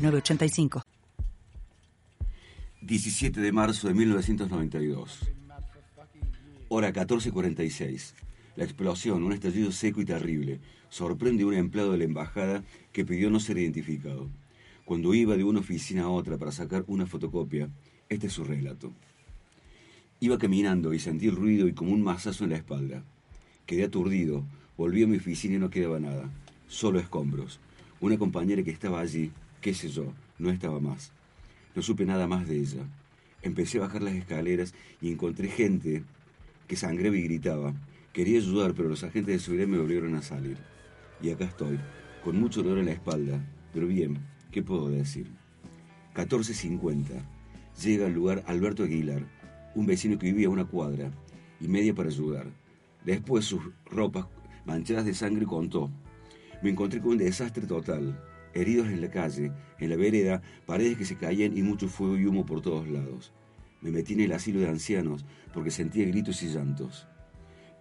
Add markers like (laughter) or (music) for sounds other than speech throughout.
985. 17 de marzo de 1992. Hora 14.46. La explosión, un estallido seco y terrible, sorprende a un empleado de la embajada que pidió no ser identificado. Cuando iba de una oficina a otra para sacar una fotocopia, este es su relato. Iba caminando y sentí ruido y como un mazazo en la espalda. Quedé aturdido, volví a mi oficina y no quedaba nada, solo escombros. Una compañera que estaba allí qué sé yo, no estaba más. No supe nada más de ella. Empecé a bajar las escaleras y encontré gente que sangraba y gritaba. Quería ayudar, pero los agentes de seguridad me obligaron a salir. Y acá estoy, con mucho dolor en la espalda, pero bien, ¿qué puedo decir? 14.50. Llega al lugar Alberto Aguilar, un vecino que vivía a una cuadra y media para ayudar. Después sus ropas manchadas de sangre contó. Me encontré con un desastre total heridos en la calle, en la vereda, paredes que se caían y mucho fuego y humo por todos lados. Me metí en el asilo de ancianos porque sentía gritos y llantos.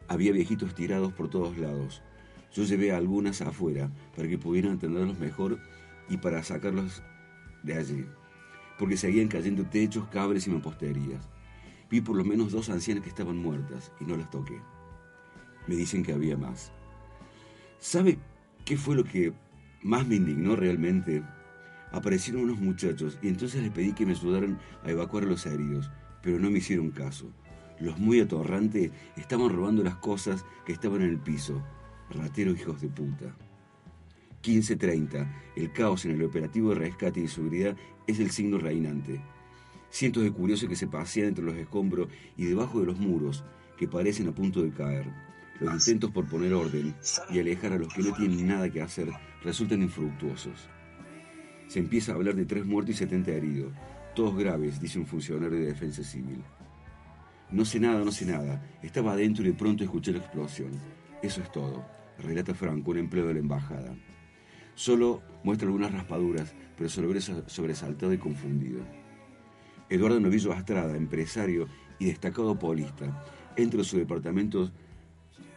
Había viejitos tirados por todos lados. Yo llevé a algunas afuera para que pudieran atenderlos mejor y para sacarlos de allí, porque seguían cayendo techos, cabres y mamposterías. Vi por lo menos dos ancianas que estaban muertas y no las toqué. Me dicen que había más. ¿Sabe qué fue lo que más me indignó realmente, aparecieron unos muchachos y entonces les pedí que me ayudaran a evacuar a los heridos, pero no me hicieron caso. Los muy atorrantes estaban robando las cosas que estaban en el piso. Rateros hijos de puta. 15.30. El caos en el operativo de rescate y seguridad es el signo reinante. Cientos de curiosos que se pasean entre los escombros y debajo de los muros, que parecen a punto de caer. Los intentos por poner orden y alejar a los que no tienen nada que hacer resultan infructuosos. Se empieza a hablar de tres muertos y 70 heridos, todos graves, dice un funcionario de defensa civil. No sé nada, no sé nada. Estaba adentro y de pronto escuché la explosión. Eso es todo, relata Franco, un empleo de la embajada. Solo muestra algunas raspaduras, pero sobresaltado y confundido. Eduardo Novillo Astrada, empresario y destacado polista, entra en su departamento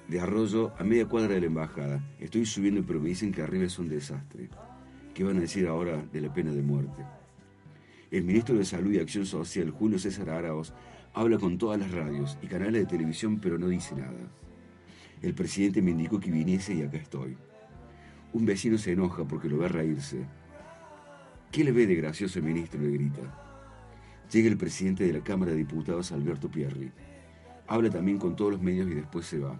de Arroyo a media cuadra de la embajada. Estoy subiendo, pero me dicen que arriba es un desastre. ¿Qué van a decir ahora de la pena de muerte? El ministro de Salud y Acción Social, Julio César Araos, habla con todas las radios y canales de televisión, pero no dice nada. El presidente me indicó que viniese y acá estoy. Un vecino se enoja porque lo ve reírse. ¿Qué le ve de gracioso el ministro? le grita. Llega el presidente de la Cámara de Diputados, Alberto Pierri. Habla también con todos los medios y después se va.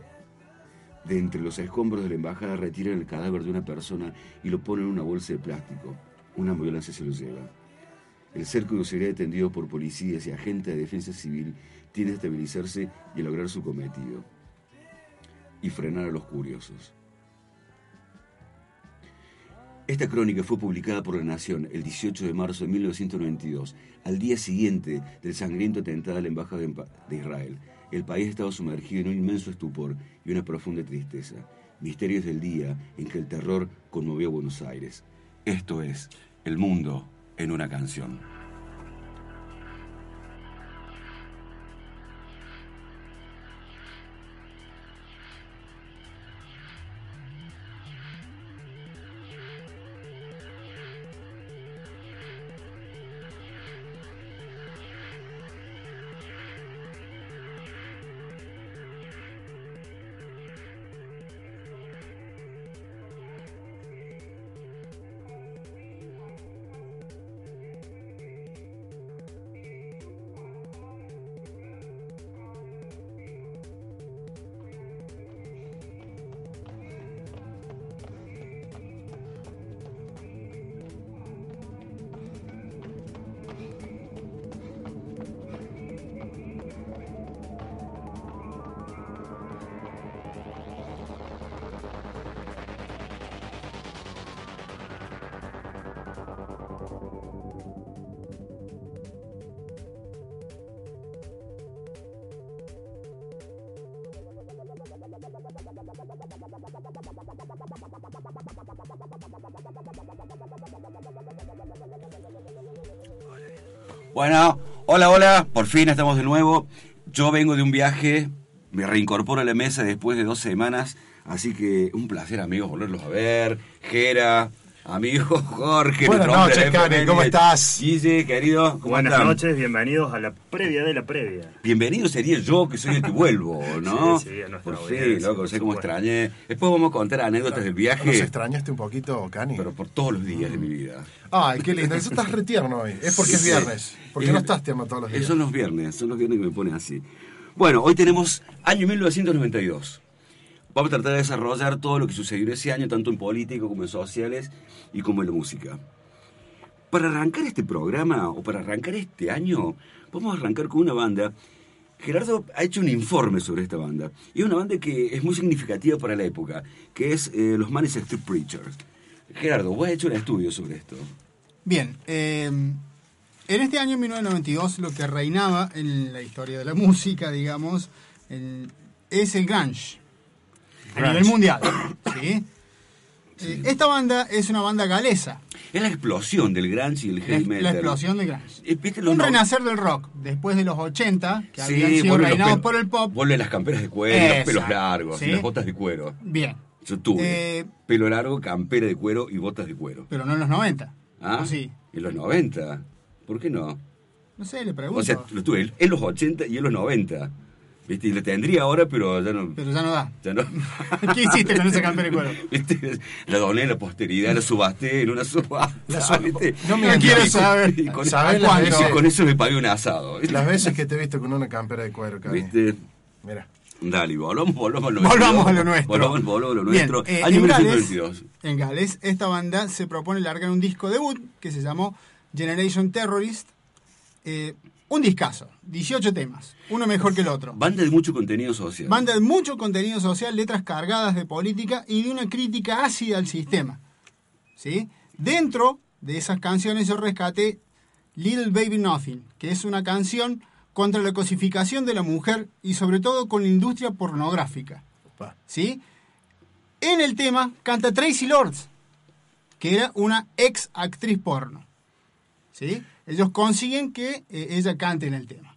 De entre los escombros de la embajada retiran el cadáver de una persona y lo ponen en una bolsa de plástico. Una ambulancia se lo lleva. El cerco de seguridad atendido por policías y agentes de defensa civil tiene que estabilizarse y lograr su cometido. Y frenar a los curiosos. Esta crónica fue publicada por La Nación el 18 de marzo de 1992, al día siguiente del sangriento atentado a la Embajada de Israel. El país estaba sumergido en un inmenso estupor y una profunda tristeza. Misterios del día en que el terror conmovió a Buenos Aires. Esto es El Mundo en una canción. Bueno, hola, hola, por fin estamos de nuevo. Yo vengo de un viaje, me reincorporo a la mesa después de dos semanas, así que un placer, amigos, volverlos a ver. Jera, amigo Jorge. Buenas noches, efemérides. ¿cómo estás? Guille, querido, ¿cómo Buenas están? noches, bienvenidos a la previa de la previa. Bienvenido sería yo, que soy el que vuelvo, (laughs) ¿no? Sí, sí, a nuestra Por audiencia, loco, sé cómo extrañé. Después vamos a contar anécdotas del ¿Nos viaje, extrañaste un poquito, Cani? pero por todos los días de mi vida. Ay, qué lindo. Eso estás retierno hoy. Es porque es Sí. viernes. ¿Por qué Es- no estás tierno todos los días? Esos son los viernes, son los viernes que me ponen así. Bueno, hoy tenemos año 1992. Vamos a tratar de desarrollar todo lo que sucedió ese año, tanto en político como en sociales y como en la música. Para arrancar este programa, o para arrancar este año, vamos a arrancar con una banda. Gerardo ha hecho un informe sobre esta banda. Y es una banda que es muy significativa para la época, que es eh, los Manes Street Preachers. Gerardo, vos has hecho un estudio sobre esto. Bien, eh, en este año 1992 lo que reinaba en la historia de la (laughs) música, digamos, es el grunge, a Grunge. nivel mundial. (coughs) ¿sí? Eh, esta banda es una banda galesa, Es la explosión del grunge y el heavy metal. la explosión del grunge. Eh, ¿viste los Un no- renacer del rock, después de los 80, que Sí, habían sido reinados por el pop. Vuelven las camperas de cuero, los pelos largos, sí. y las botas de cuero. Bien, Yo tuve Eh, pelo largo, campera de cuero y botas de cuero. pero no en los 90. ¿Ah? ¿O sí? En los 90. ¿Por qué no? No sé, le pregunto. O sea, lo tuve en los 80 y en los 90. ¿Viste? Y lo tendría ahora, pero ya no. pero ya no da. Ya no. (laughs) ¿Qué hiciste con esa campera de cuero? (laughs) ¿Viste? La doné a la posteridad, la subasté en una subasta. La no me No quiero saber. Y con, ¿Sabés y las con- veces- con eso me pagué un asado. ¿viste? Las veces que te he visto con una campera de cuero, Cani. ¿Viste? Mira. Dale, volvamos, volvamos a lo Volvamos nuestro. a lo nuestro. Volvamos, volvamos a lo Bien, nuestro. eh, Año en, Gales, 1922. en Gales, esta banda se propone largar un disco debut que se llamó Generation Terrorist. Eh, un discazo, 18 temas, uno mejor que el otro. Banda de mucho contenido social. Banda de mucho contenido social, letras cargadas de política y de una crítica ácida al sistema. ¿Sí? Dentro de esas canciones yo rescaté Little Baby Nothing, que es una canción contra la cosificación de la mujer y sobre todo con la industria pornográfica. ¿sí? En el tema canta Tracy Lords, que era una ex actriz porno. ¿sí? Ellos consiguen que eh, ella cante en el tema.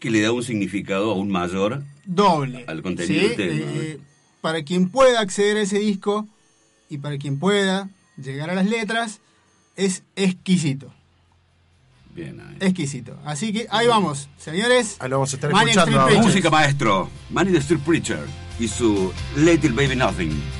Que le da un significado aún mayor. Doble. Al contenido del tema, Eh, para quien pueda acceder a ese disco y para quien pueda llegar a las letras, es exquisito. Bien, ahí. Exquisito. Así que ahí vamos, señores. Ahí lo vamos a estar Manic escuchando. Música maestro. Manny the Street Preacher y su Little Baby Nothing.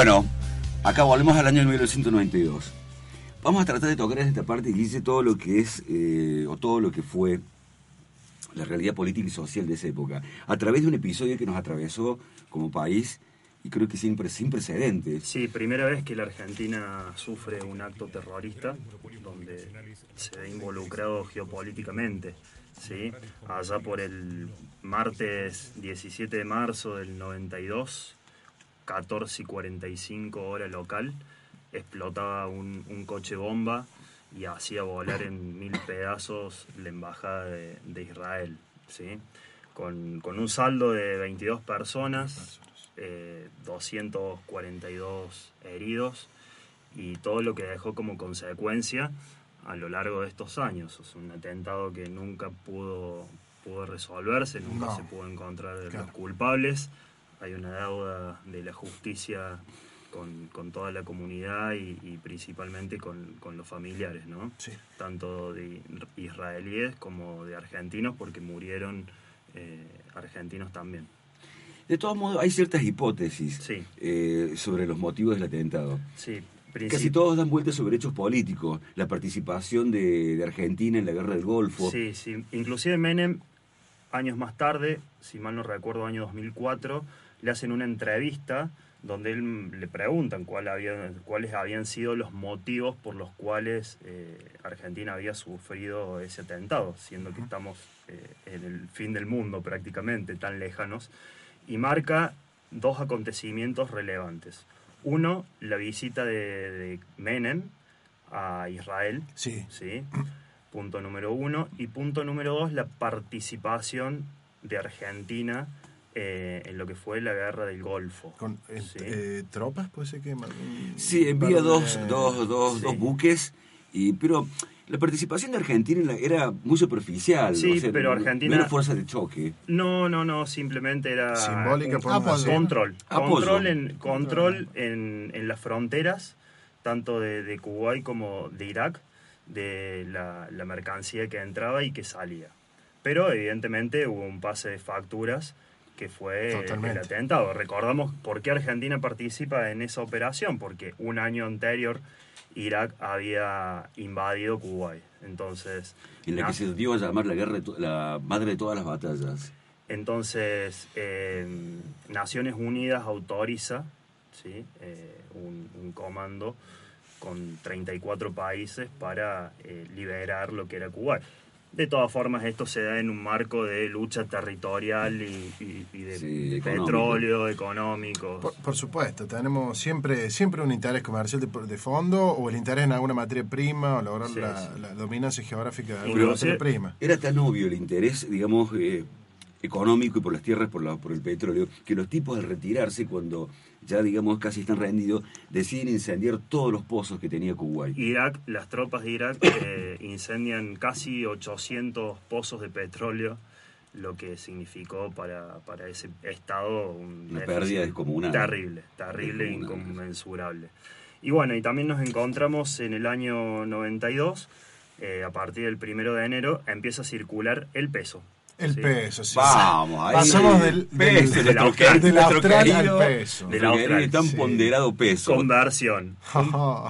Bueno, acá volvemos al año 1992. Vamos a tratar de tocar esta parte, Guille, todo lo que es, eh, o todo lo que fue la realidad política y social de esa época, a través de un episodio que nos atravesó como país y creo que sin, sin precedentes. Sí, primera vez que la Argentina sufre un acto terrorista donde se ve involucrado geopolíticamente. ¿sí? Allá por el martes 17 de marzo del 92, 14 y 45 hora local, explotaba un, un coche bomba y hacía volar en mil pedazos la embajada de, de Israel. ¿sí? Con, con un saldo de 22 personas, eh, 242 heridos y todo lo que dejó como consecuencia a lo largo de estos años. Es un atentado que nunca pudo, pudo resolverse, nunca No. se pudo encontrar Claro. los culpables. Hay una deuda de la justicia con, con toda la comunidad y, y principalmente con, con los familiares, ¿no? Sí. Tanto de israelíes como de argentinos, porque murieron eh, argentinos también. De todos modos, hay ciertas hipótesis Sí. eh, sobre los motivos del atentado. Sí, Casi todos dan vueltas sobre hechos políticos, la participación de, de Argentina en la guerra del Golfo. Sí, sí. Inclusive Menem, años más tarde, si mal no recuerdo, año 2004, le hacen una entrevista donde él le preguntan cuál había, cuáles habían sido los motivos por los cuales eh, Argentina había sufrido ese atentado, siendo que estamos eh, en el fin del mundo prácticamente, tan lejanos, y marca dos acontecimientos relevantes. Uno, la visita de, de Menem a Israel, Sí. ¿sí? Punto número uno. Y punto número dos, la participación de Argentina eh, en lo que fue la guerra del Golfo. Con eh, ¿sí? eh, tropas, puede ser que. Sí, envía de- dos, dos, dos, Sí. dos buques, y, pero la participación de Argentina era muy superficial. Sí, o sea, pero no- Argentina- No era fuerza de choque. No, no, no, simplemente era... Simbólica, un- podemos Apoyo. decir. Control. Apoyo. Control, en, control en, en las fronteras, tanto de, de Kuwait como de Irak, de la, la mercancía que entraba y que salía. Pero evidentemente hubo un pase de facturas que fue Totalmente. el atentado. Recordamos por qué Argentina participa en esa operación, porque un año anterior Irak había invadido Kuwait. Entonces, En la que se dio a llamar la guerra, de la madre de todas las batallas. entonces, eh, Naciones Unidas autoriza ¿sí? Eh, un, un comando con 34 países para eh, liberar lo que era Kuwait. De todas formas, esto se da en un marco de lucha territorial y, y- y de Sí, económico. petróleo económico. Por, por supuesto, tenemos siempre siempre un interés comercial de, de fondo o el interés en alguna materia prima o lograr Sí, la, sí. la dominancia geográfica de alguna materia prima. Era tan obvio el interés, digamos, eh, económico y por las tierras, por, la- por el petróleo, que los tipos al retirarse, cuando ya, digamos, casi están rendidos, deciden incendiar todos los pozos que tenía Kuwait. Irak, las tropas de Irak eh, incendian casi 800 pozos de petróleo, lo que significó para, para ese estado un Una pérdida descomunal. Terrible, terrible e inconmensurable. Y bueno, y también nos encontramos en el año 92, eh, a partir del primero de enero, empieza a circular el peso. El ¿sí? peso, sí. Vamos, ahí. Pasamos del, Peso, del, del del nuestro austral querido- al peso. Del austral, tan sí. ponderado peso. Conversión.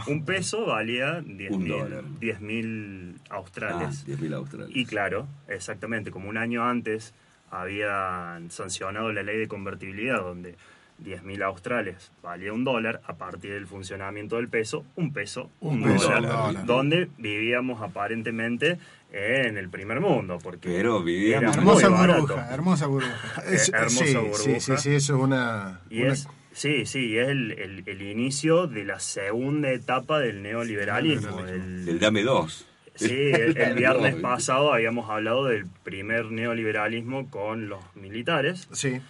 Un (laughs) peso valía Un 10.000 dólar. 10.000 Ah, australes. 10.000 australes. Y claro, exactamente, como un año antes habían sancionado la ley de convertibilidad, donde 10.000 australes valía un dólar, a partir del funcionamiento del peso, un peso, Un un, peso, dólar, un dólar. donde vivíamos aparentemente en el primer mundo, porque Pero vivíamos- era Hermosa burbuja, hermosa burbuja. Es- Eh, hermosa sí, burbuja. sí, sí, sí, eso es una... Y una- es, sí, sí, es el, el- el inicio de la segunda etapa del neoliberalismo. Del- El dame dos. Sí, (laughs) el, el viernes (laughs) pasado habíamos hablado del primer neoliberalismo con los militares. Sí,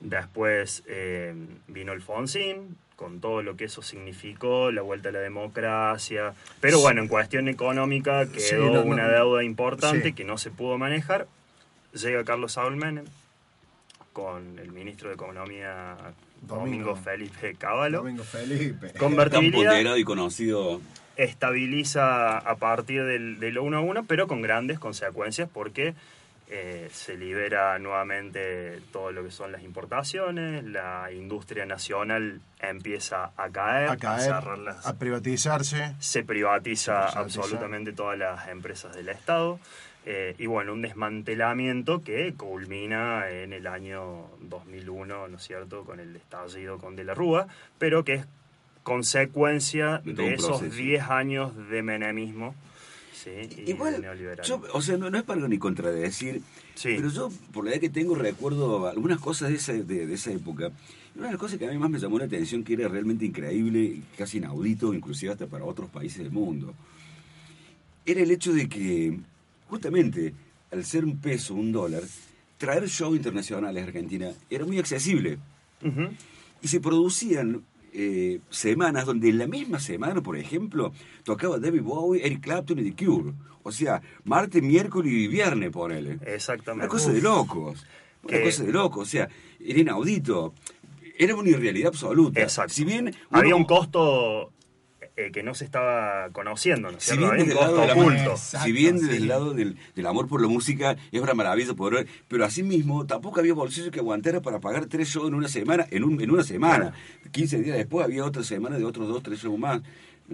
Después eh, vino Alfonsín, con todo lo que eso significó, la vuelta a la democracia. Pero bueno, en cuestión económica quedó Sí, no, no, una deuda importante sí. que no se pudo manejar. Llega Carlos Saúl Menem con el ministro de Economía Domingo, Domingo. Felipe Cavallo. Domingo Felipe. Tan Convertibilidad y conocido. estabiliza a partir del, del 1 a 1, pero con grandes consecuencias porque eh, se libera nuevamente todo lo que son las importaciones, la industria nacional empieza a caer, a caer, cerrar las- a privatizarse. se privatiza absolutamente todas las empresas del Estado. eh, y bueno, un desmantelamiento que culmina en el año 2001, ¿no es cierto?, con el estallido con De la Rúa, pero que es consecuencia De de esos proceso. 10 años de menemismo ¿sí? y Igual, yo, o sea, no, no es para ni contradecir, Sí. pero yo, por la edad que tengo, recuerdo algunas cosas de esa, de, de esa época. Y Una de las cosas que a mí más me llamó la atención, que era realmente increíble, casi inaudito, inclusive hasta para otros países del mundo, era el hecho de que, justamente, al ser un peso, un dólar, traer shows internacionales a Argentina era muy accesible. Y se producían eh, semanas donde en la misma semana, por ejemplo, tocaba David Bowie, Eric Clapton y The Cure. O sea, martes, miércoles y viernes, ponele. Exactamente. Una cosa de locos. Una cosa de locos. O sea, era inaudito. Era una irrealidad absoluta. Exacto. Si bien Había uno- un costo eh, que no se estaba conociendo, ¿no es Si cierto? bien desde el lado de oculto. Exacto, si bien desde sí. el lado del, del amor por la música es una maravilla poder ver, pero asimismo tampoco había bolsillo que aguantara para pagar tres shows en una semana, en, un, en una semana. 15 días después había otra semana de otros dos, tres shows más.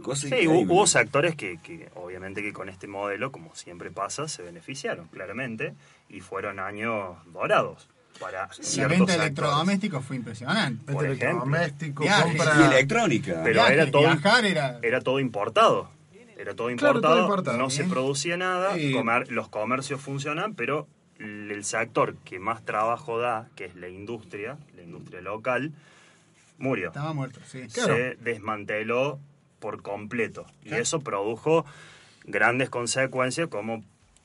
Cosa Sí, increíble. hubo sectores que, que obviamente que con este modelo, como siempre pasa, se beneficiaron claramente y fueron años dorados para La venta de electrodomésticos fue impresionante. Por electrodoméstico, Viajes. Y compra. electrónica. Pero Viajes, era todo- Viajar era... Era todo importado. Era todo Claro, importado, todo importado. no se Bien. producía nada, comer- los comercios funcionan, pero el sector que más trabajo da, que es la industria, la industria local, murió. Estaba muerto, sí. Claro. se desmanteló por completo. Y Claro. eso produjo grandes consecuencias como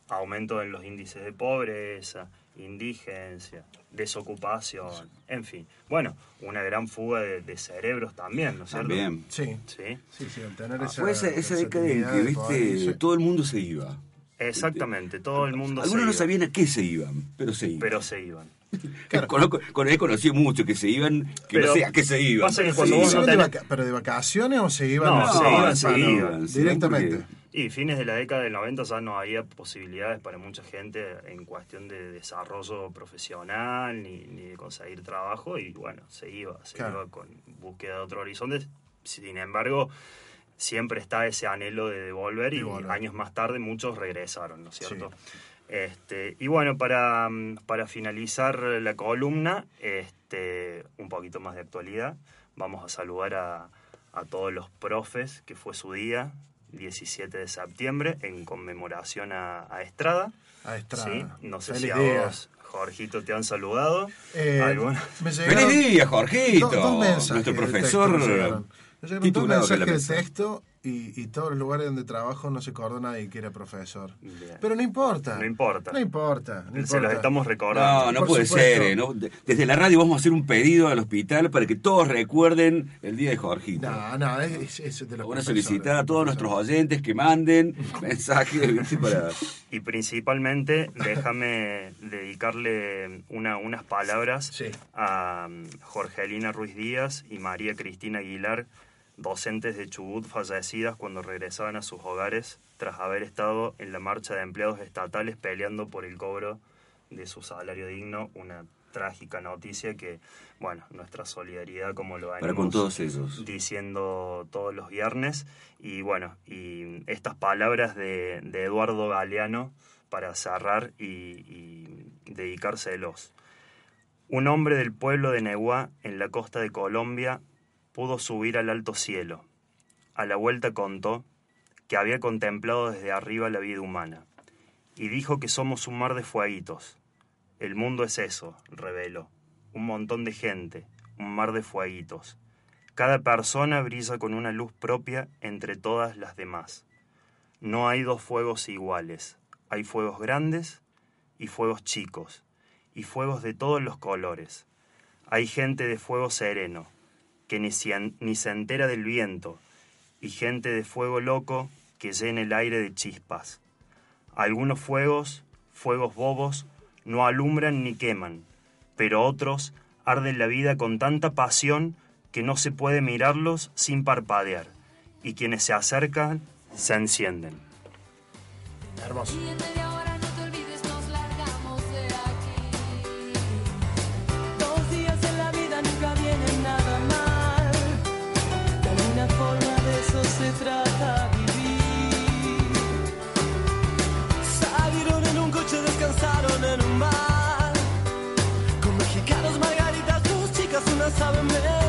aumento en los índices de pobreza, indigencia, desocupación, en fin. Bueno, una gran fuga de, de cerebros también, ¿no es cierto? También. Sí. Sí, Sí, sí, al tener esa. Fue esa, esa década en que, viste, todo el mundo se iba. exactamente, todo el mundo Algunos se no iba, sabían a qué se iban, pero se iban. pero se iban. (laughs) Claro. Conozco- con he conocido muchos que se iban, que Pero no sé a qué se iban. pasa que pero cuando se vos ¿Se no de tenés- vaca- ¿Pero de vacaciones o se iban? No, a- se Ah, iban, se no, iban. se iban Directamente. porque- Y fines de la década del 90 ya no había posibilidades para mucha gente en cuestión de desarrollo profesional ni, ni de conseguir trabajo y bueno, se iba, se Claro. iba con búsqueda de otro horizonte. Sin embargo, siempre está ese anhelo de devolver y años más tarde muchos regresaron, ¿no es cierto? Sí. Este, y bueno, para, para finalizar la columna, este, un poquito más de actualidad, vamos a saludar a, a todos los profes, que fue su día, 17 de septiembre, en conmemoración a, a Estrada. A Estrada. ¿sí? No sé Feliz si a vos, Jorgito, te han saludado. Eh, me llegaron ¡Feliz día, Jorgito! do- dos mensajes Nuestro profesor texto me llegaron. Me llegaron dos mensajes de texto y, y todos los lugares donde trabajo no se acordó nadie que era profesor. Bien. Pero no importa. No importa. No importa. no Se los estamos recordando. No, no Por puede supuesto. ser. eh, Desde la radio vamos a hacer un pedido al hospital para que todos recuerden el día de Jorgito. No, no, es, es de los Van a solicitar a todos nuestros oyentes que manden (laughs) mensajes para... Y principalmente, déjame dedicarle una, unas palabras Sí. a um, Jorgelina Ruiz Díaz y María Cristina Aguilar, docentes de Chubut fallecidas cuando regresaban a sus hogares tras haber estado en la marcha de empleados estatales peleando por el cobro de su salario digno. Una trágica noticia que, bueno, nuestra solidaridad como lo Para con venimos todos ellos. diciendo todos los viernes. Y bueno, y estas palabras de, de Eduardo Galeano para cerrar y, y dedicárselos. Un hombre del pueblo de Neguá, en la costa de Colombia, pudo subir al alto cielo. A la vuelta contó que había contemplado desde arriba la vida humana y dijo que somos un mar de fueguitos. El mundo es eso, reveló. Un montón de gente, un mar de fueguitos. Cada persona brilla con una luz propia entre todas las demás. No hay dos fuegos iguales. Hay fuegos grandes y fuegos chicos, y fuegos de todos los colores. Hay gente de fuego sereno, que ni se, ni se entera del viento, y gente de fuego loco que llena el aire de chispas. Algunos fuegos, fuegos bobos, no alumbran ni queman, pero otros arden la vida con tanta pasión que no se puede mirarlos sin parpadear, y quienes se acercan se encienden. Hermoso. Sabe mentir.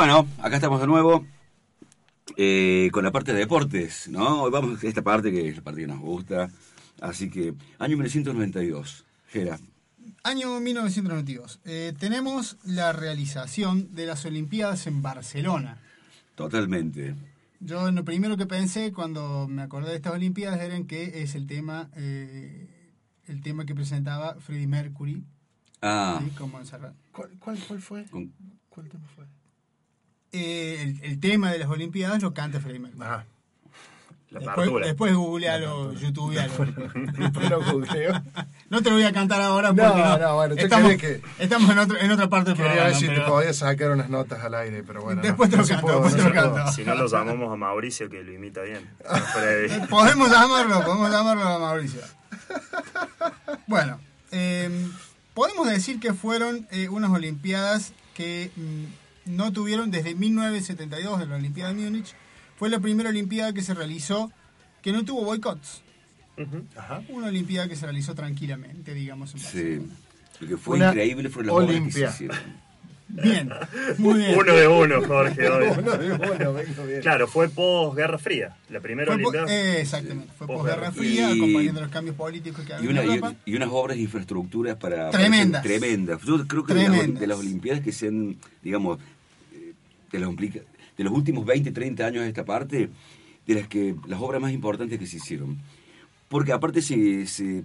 Bueno, acá estamos de nuevo eh, con la parte de deportes, ¿no? Hoy vamos a esta parte que es la parte que nos gusta. Así que, año 1992, Gera. Año 1992. Eh, tenemos la realización de las Olimpiadas en Barcelona. Totalmente. Yo lo primero que pensé cuando me acordé de estas Olimpiadas era en que es el tema, eh, el tema que presentaba Freddie Mercury, Ah, ¿sí? ¿Cuál, cuál, cuál fue? con- ¿Cuál tema fue? Eh, el, el tema de las Olimpiadas lo canta Freddie Mercury. Ajá. La Después, después googlealo, youtubealo. Pero googleo. No te lo voy a cantar ahora No, porque no, bueno, estamos, que- estamos en, otro- en otra parte del Quería programa. ver si te pero- podía sacar unas notas al aire, pero bueno. Después no, te lo no canto, pudo, después no te lo canto. Si no lo llamamos a Mauricio, que lo imita bien. (laughs) Freddy. Podemos llamarlo, podemos llamarlo a Mauricio. Bueno, eh, podemos decir que fueron eh, unas Olimpiadas que mm, no tuvieron desde 1972 en la Olimpiada de Múnich. Fue la primera Olimpiada que se realizó que no tuvo boicots. Ajá. Una Olimpiada que se realizó tranquilamente, digamos. en sí. Lo que fue Una increíble fueron las obras que se Olimpia. hicieron. Bien, muy bien. Uno de uno, Jorge. (laughs) hoy. Bueno, de bueno, vengo bien. Claro, fue post-Guerra Fría. La primera Fue Olimpiada. eh, exactamente, fue Posguerra. posguerra fría, Y- acompañando los cambios políticos que Y, había una, en y, Europa. y unas obras de infraestructuras para... Tremendas. para- tremendas. Yo creo que de las, de las Olimpiadas que sean, digamos, eh, de los, de los últimos 20, 30 años de esta parte, de las que las obras más importantes que se hicieron. Porque aparte se, se,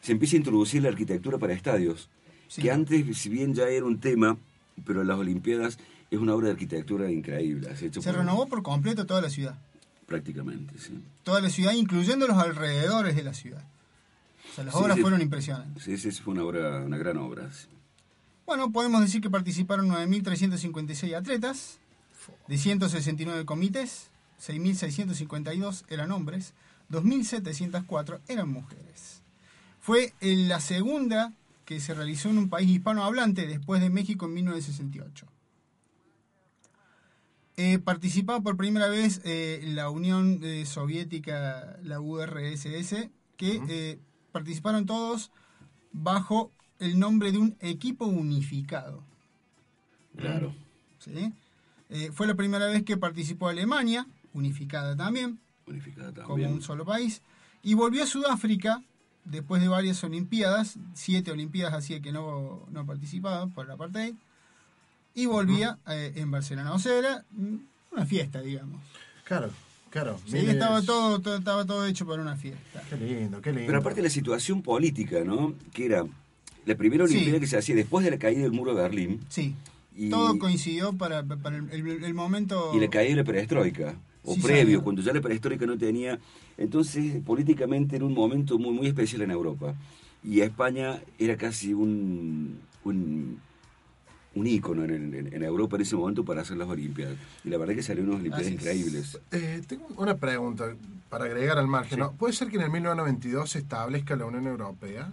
se empieza a introducir la arquitectura para estadios, Sí. que antes, si bien ya era un tema, pero las Olimpiadas es una obra de arquitectura increíble. Hecho Se por- renovó por completo toda la ciudad. Prácticamente, sí. Toda la ciudad, incluyendo los alrededores de la ciudad. O sea, las Sí, obras sí. fueron impresionantes. Sí, sí, fue una obra, una gran obra. sí. Bueno, podemos decir que participaron 9.356 atletas, de 169 comités, 6.652 eran hombres, 2.704 eran mujeres. Fue la segunda que se realizó en un país hispanohablante después de México en 1968. Eh, participaba por primera vez eh, la Unión eh, Soviética, la URSS, que eh, participaron todos bajo el nombre de un equipo unificado. Claro. ¿sí? Eh, fue la primera vez que participó Alemania, unificada también, Unificada como un solo país, y volvió a Sudáfrica después de varias Olimpiadas, siete Olimpiadas hacía que no, no participaba por la apartheid, y volvía eh, en Barcelona. O sea, era una fiesta, digamos. Claro, claro. Sí, miles- estaba todo, todo- estaba todo hecho para una fiesta. Qué lindo, qué lindo. Pero aparte la situación política, ¿no? Que era la primera Sí. Olimpiada que se hacía después de la caída del muro de Berlín Sí, y, todo coincidió para, para el, el- el momento... y la caída de la perestroika. O Sí, previo, cuando ya la perestroika no tenía. Entonces, políticamente era un momento muy, muy especial en Europa. Y a España era casi un, un, un ícono en, en- en Europa en ese momento para hacer las Olimpiadas. Y la verdad que salieron unas Olimpiadas Así es. increíbles. Eh, tengo una pregunta para agregar al margen. ¿no? ¿Puede ser que en el 1992 se establezca la Unión Europea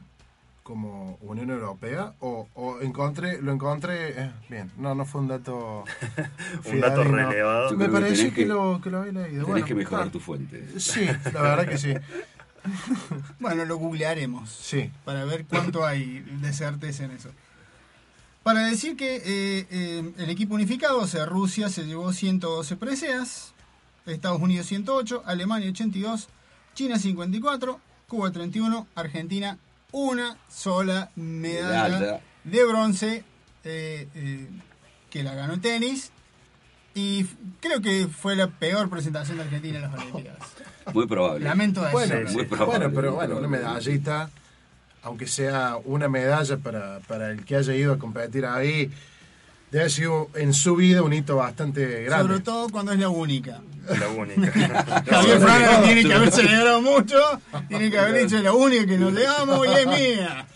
como Unión Europea? ¿O, o encontré, lo encontré... eh, bien, no, no fue un dato... (laughs) Un dato relevado. Me creo que lo, que lo había leído. Tenés Bueno, que mejorar ah, tu fuente. Sí, la verdad que sí. (laughs) Bueno, lo googlearemos. Sí. para ver cuánto hay de certeza en eso. Para decir que eh, eh, el equipo unificado, o sea, Rusia se llevó 112 preseas, Estados Unidos 108, Alemania 82, China 54, Cuba 31, Argentina una sola medalla Medalla. de bronce eh, eh, que la ganó en tenis y creo que fue la peor presentación de Argentina en las Olimpiadas. (laughs) Muy probable. Lamento Bueno, decirlo. Sí, muy probable, bueno, pero muy bueno, una medallita, aunque sea una medalla para, para el que haya ido a competir ahí, debe haber sido en su vida un hito bastante grande. Sobre todo cuando es la única. La única. (laughs) Javier Fraga tiene que haber celebrado mucho, tiene que haber dicho la única que nos llevamos y es mía.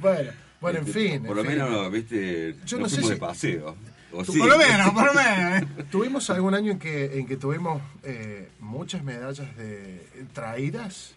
Bueno, bueno, en fin. Por lo fin. menos, viste, Yo nos no sé si- de paseo. O sí. Por lo menos, por lo menos. ¿eh? (laughs) ¿Tuvimos algún año en que, en que tuvimos eh, muchas medallas de traídas?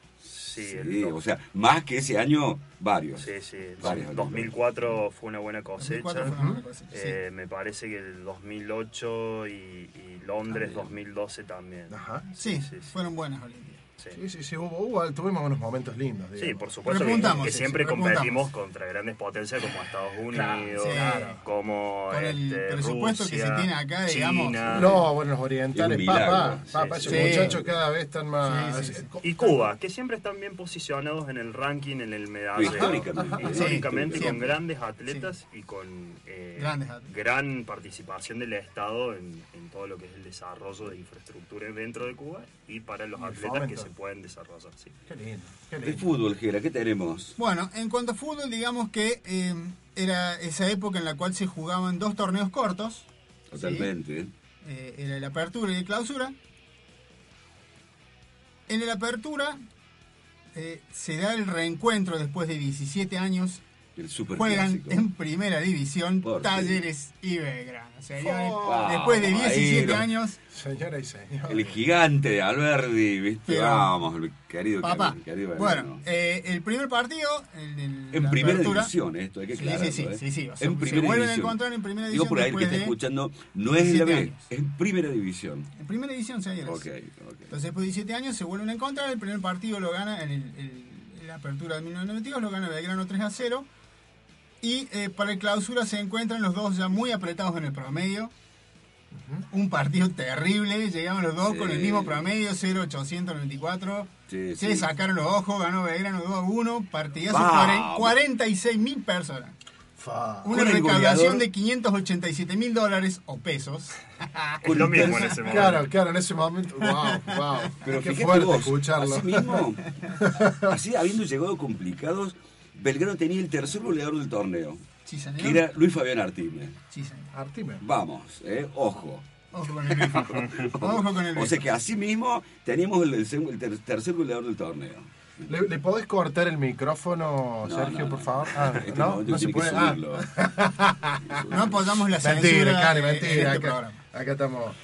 Sí, Sí, el o sea, más que ese año, varios. Sí, sí. Varios El 2004 fue una buena 2004 cosecha. fue una buena cosecha, sí. Eh, Me parece que el 2008 y, y Londres 2012 también. Ajá. Sí, sí, sí. fueron buenas Olimpiadas. Sí. Sí, sí, sí, hubo, hubo- tuvimos unos momentos lindos. Sí, por supuesto que, siempre competimos contra grandes potencias como Estados Unidos, sí. como Con el este, presupuesto que se tiene acá, digamos. China No, bueno, los orientales, papá, Sí, papá, sí. esos Sí. muchachos cada vez están más... Sí, sí, sí. y Cuba, que siempre están bien posicionados en el ranking, en el medallero. Históricamente. Con siempre. grandes atletas y con eh, Grandes atletas. gran participación del Estado en, en todo lo que es el desarrollo de infraestructura dentro de Cuba y para los Y el atletas que se pueden desarrollar. sí. Qué lindo, qué El lindo. fútbol, Gera, ¿qué tenemos? Bueno, en cuanto a fútbol, digamos que eh, era esa época en la cual se jugaban dos torneos cortos. Totalmente. eh, era el apertura y el clausura. En el apertura eh, se da el reencuentro después de 17 años. El super Juegan clásico. en primera división Por Talleres y Belgrano. Oh, después de ahí 17 lo- años, Señora y señor. El gigante de Alberdi, ¿viste? Pero- Vamos, el querido, papá. querido Bueno, Belgrano. eh, el primer partido, el, del- En primera apertura, división, esto hay que Sí, aclararlo. sí, sí, ¿eh? sí, sí, o sea, en se primera vuelven a división. encontrar en primera Digo por ahí el que división está escuchando, no es la 17 B, años. es en primera división. En primera división, señores. Ok, ok. Entonces, después de 17 años se vuelven a encontrar. El primer partido lo gana en, el, el- en la apertura de 1992, lo gana Belgrano 3 a 0. Y eh, para el clausura se encuentran los dos ya muy apretados en el promedio. Un partido terrible, llegaban los dos Sí. con el mismo promedio, 0,894. Sí, se sí. sacaron los ojos, ganó Belgrano 2 a 1, partidazo, Vamos. 46 mil personas. Fa. Una recaudación de 587 mil dólares o pesos. (laughs) Es lo mismo en ese momento. Claro, claro, en ese momento. Wow, wow. Pero Qué fuerte vos, escucharlo. así mismo, (laughs) así habiendo llegado complicados, Belgrano tenía el tercer goleador del torneo, Sí, señor. que era Luis Fabián Artime. Sí, señor. Artime. Vamos, eh, ojo. Ojo con el. (laughs) Ojo con el O sea que así mismo teníamos el, tercer goleador del torneo. ¿Le, le podés cortar el micrófono, No, Sergio, no, por favor? Ah, Este no, no se puede. Ah. (laughs) No apoyamos la mentira, Cari, en mentira. este Acá, estamos.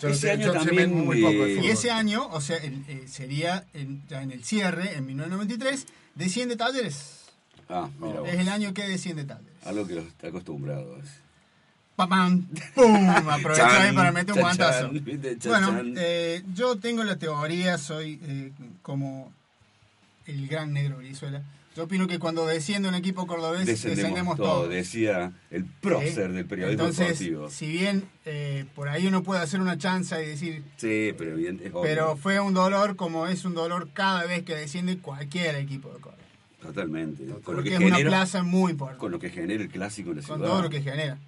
Yo, Ese año yo sé también, muy poco de fútbol. Y ese año, o sea, el- eh, sería en, ya en el cierre, en 1993, desciende Talleres. Ah, mira vos. Es el año que desciende Talleres. Algo que los está acostumbrados. ¡Pam! ¡Pum! (laughs) Aprovecha ahí para meter un guantazo. Bueno, eh, yo tengo la teoría, soy eh, como el gran negro Brizuela. Yo opino que cuando desciende un equipo cordobés, Descendemos, descendemos, todo, decía el prócer ¿sí? del periodismo Entonces, deportivo. si bien eh, por ahí uno puede hacer una chanza y decir, Sí, pero evidente, es obvio. pero fue un dolor como es un dolor cada vez que desciende cualquier equipo de Córdoba. Totalmente. Con lo, Porque que es una genera, plaza muy importante. con lo que genera el clásico en la Con ciudad. todo lo que genera.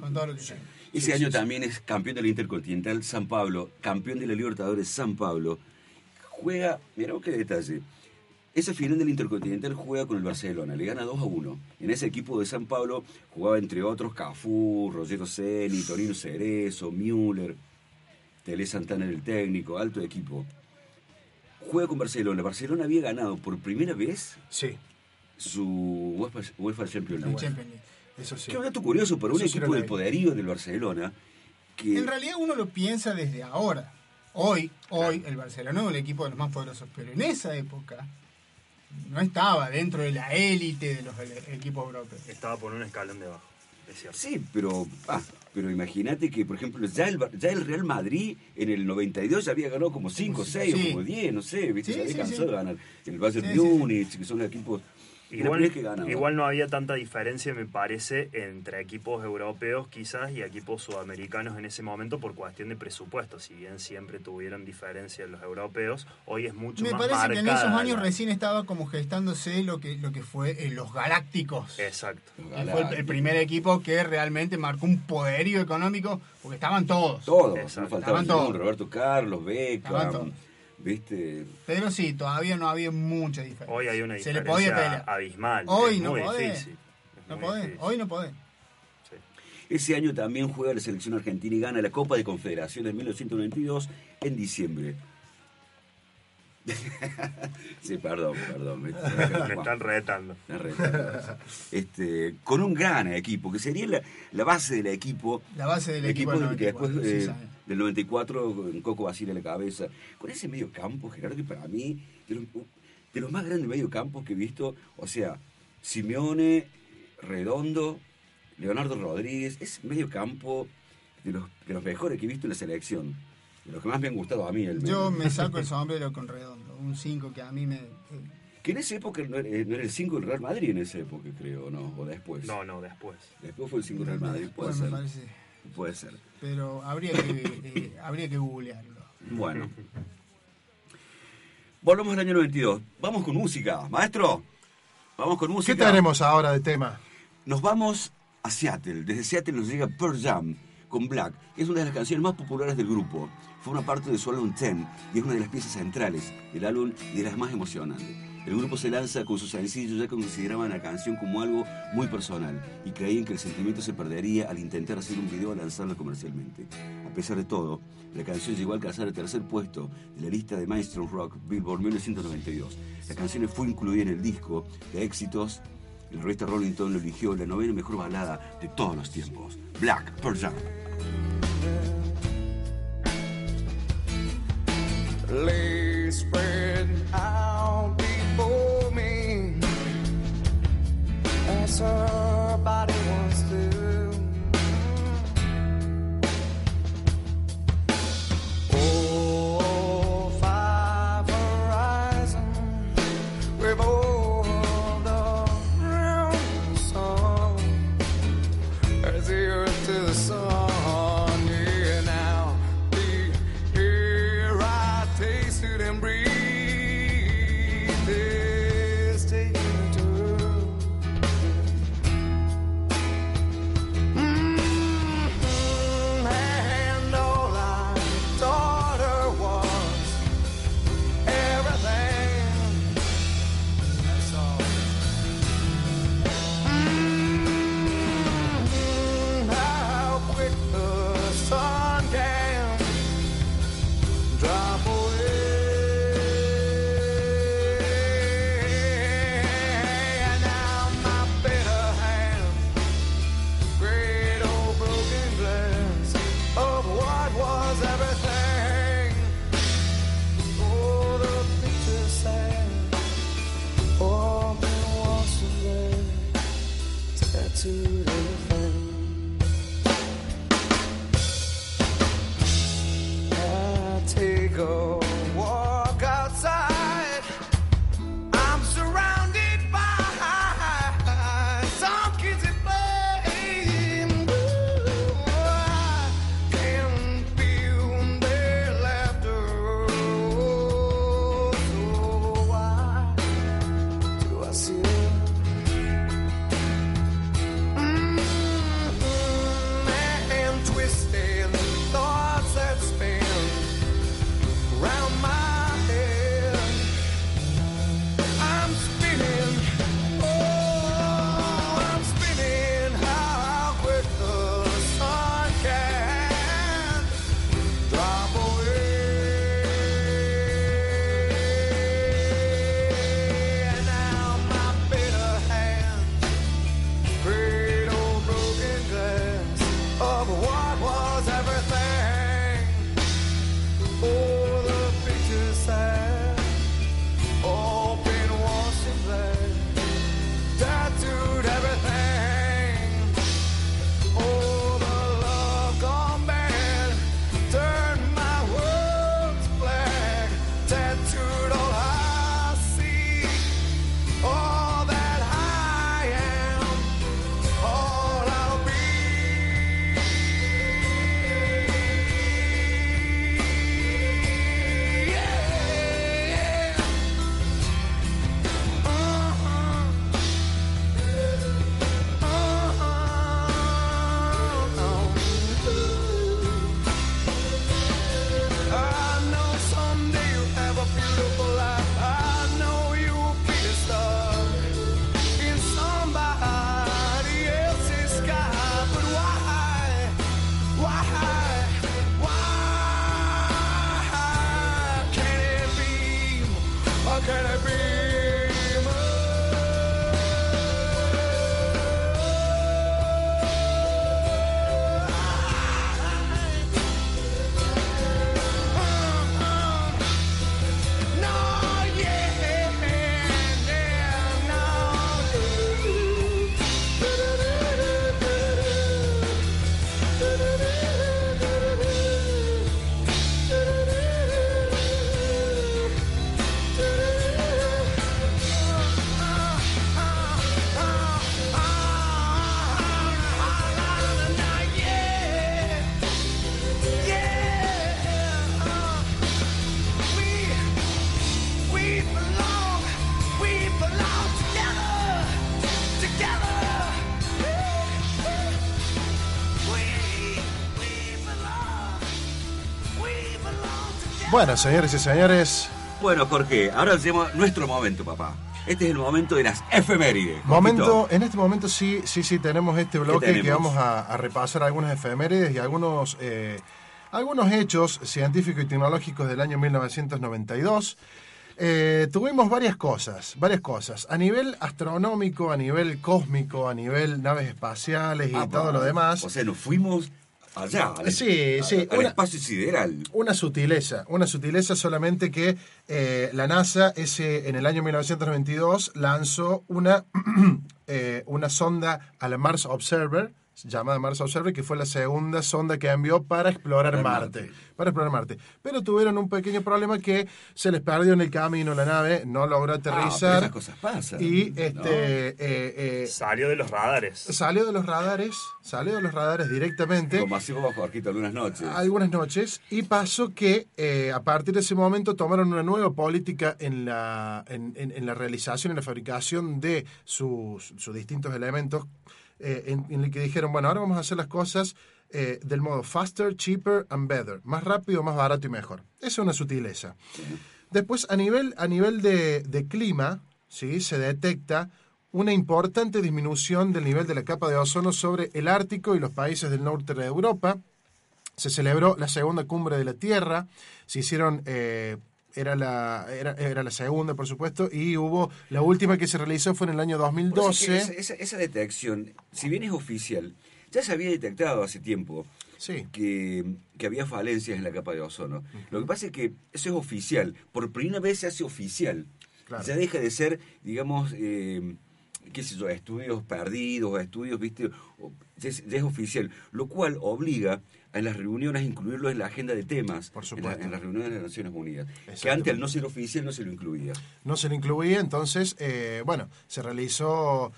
Con todo lo que genera. Ese año también es campeón del Intercontinental San Pablo, campeón de la Libertadores San Pablo. Juega, mirá qué detalle. Ese final del Intercontinental juega con el Barcelona, le gana 2 a 1. En ese equipo de San Pablo jugaba entre otros Cafú, Rogero Ceni, Torino Cerezo, Müller, Tele Santana el técnico, alto equipo. Juega con Barcelona. Barcelona había ganado por primera vez Sí, su UEFA, UEFA Champions League. Champions League. eso sí. Qué dato curioso para un Eso equipo del poderío del Barcelona. Que En realidad uno lo piensa desde ahora. Hoy, hoy el Barcelona es el equipo de los más poderosos, pero en esa época no estaba dentro de la élite de los equipos europeos. Estaba por un escalón debajo, es cierto. Sí, pero, ah, pero imagínate que, por ejemplo, ya el, ya el Real Madrid en el 92 ya había ganado como 5, 6 Sí. o como 10, no sé, ¿viste? Se había cansado de ganar. El Bayern. Múnich, que son equipos Igual, el que ganaba. igual no había tanta diferencia, me parece, entre equipos europeos quizás y equipos sudamericanos en ese momento por cuestión de presupuesto. Si bien siempre tuvieron diferencia los europeos, hoy es mucho Me más parece que en esos años la- recién estaba como gestándose lo que, lo que fue eh, los Galácticos. Exacto. Fue el, primer equipo que realmente marcó un poderío económico, porque estaban todos. Todos, Exacto. no Estaban todos. Roberto Carlos. Beckham, ¿viste? Pero sí, todavía no había mucha diferencia. Hoy hay una Se le diferencia podía pelear. abismal. Hoy es no muy podés. difícil. es No muy podés, difícil. hoy no podés. Sí. Ese año también juega la selección argentina y gana la Copa de Confederaciones en 1992 en diciembre. (laughs) sí, perdón, perdón. me- Me están retando. Este, con un gran equipo, que sería la, la base del equipo. La base del el equipo equipo del que después 94, sí, eh, sabe. Del 94 con Coco Basile a la cabeza. Con ese medio campo, Gerardo, que para mí, de los, de los más grandes medio campos que he visto, o sea, Simeone, Redondo, Leonardo Rodríguez, es medio campo de los, de los mejores que he visto en la selección. De los que más me han gustado a mí. El Yo me (laughs) saco el sombrero con redondo, un 5 que a mí me... Que en esa época no era, no era el 5 del Real Madrid, en esa época, creo, ¿no? O después. No, no, después. Después fue el 5 del Real Madrid, puede Bueno, me ser. parece. Puede ser. Pero habría que, eh, habría que googlearlo. Bueno. Volvemos al año 92. Vamos con música. Maestro, vamos con música. ¿Qué tenemos ahora de tema? Nos vamos a Seattle. Desde Seattle nos llega Pearl Jam con Black, que es una de las canciones más populares del grupo. Fue una parte de su álbum Ten y es una de las piezas centrales del álbum y de las más emocionantes. El grupo se lanza con sus sencillos ya que consideraban la canción como algo muy personal y creían que el sentimiento se perdería al intentar hacer un video o lanzarlo comercialmente. A pesar de todo, la canción llegó a alcanzar el tercer puesto de la lista de Mainstream Rock Billboard 1992. La canción fue incluida en el disco de éxitos la revista Rolling Stone lo eligió la novena mejor balada de todos los tiempos. Black Pearl for me. that's I Bueno, señores y señores, Bueno, Jorge, ahora llegamos nuestro momento, papá. Este es el momento de las efemérides. Jorgito. momento, en este momento sí, sí, sí, tenemos este bloque que vamos a, a repasar algunas efemérides y algunos, eh, algunos hechos científicos y tecnológicos del año 1992. Eh, tuvimos varias cosas, varias cosas. A nivel astronómico, a nivel cósmico, a nivel naves espaciales y Ah, todo lo demás. O sea, nos fuimos allá. al- Sí, sí, Al una- espacio sideral. Una sutileza, una sutileza solamente que eh, la NASA ese, en el año 1992 lanzó una, (clears throat) eh, una sonda a la Mars Observer, llamada Mars Observer, que fue la segunda sonda que envió para explorar Marte, Marte. Para explorar Marte. Pero tuvieron un pequeño problema que se les perdió en el camino la nave, no logró Ah, aterrizar. esas cosas pasan. y ¿no? este eh, eh, Salió de los radares. salió de los radares, salió de los radares directamente. Como así vos, Jorgito, algunas noches. algunas noches y pasó que eh, a partir de ese momento tomaron una nueva política en la, en, en- en la realización y la fabricación de sus, sus distintos elementos eh, en, el que dijeron, bueno, ahora vamos a hacer las cosas eh, del modo faster, cheaper and better, más rápido, más barato y mejor. Esa es una sutileza. Después, a nivel, a nivel de, de clima, ¿sí? se detecta una importante disminución del nivel de la capa de ozono sobre el Ártico y los países del norte de Europa. Se celebró la segunda cumbre de la Tierra, se hicieron, eh, era, la, era, era la segunda, por supuesto, y hubo, la última que se realizó fue en el año Por eso es que 2012. Esa, esa- esa detección, si bien es oficial, ya se había detectado hace tiempo Sí, que, que había falencias en la capa de ozono. Lo que pasa es que eso es oficial. Por primera vez se hace oficial. Claro. Ya deja de ser, digamos, eh, qué sé yo, estudios perdidos, estudios, viste, ya es, ya es oficial. Lo cual obliga a en las reuniones a incluirlo en la agenda de temas. Por en la- supuesto. En, las reuniones de las Naciones Unidas. Que antes, al no ser oficial, no se lo incluía. no se le incluía, entonces, eh, bueno, se realizó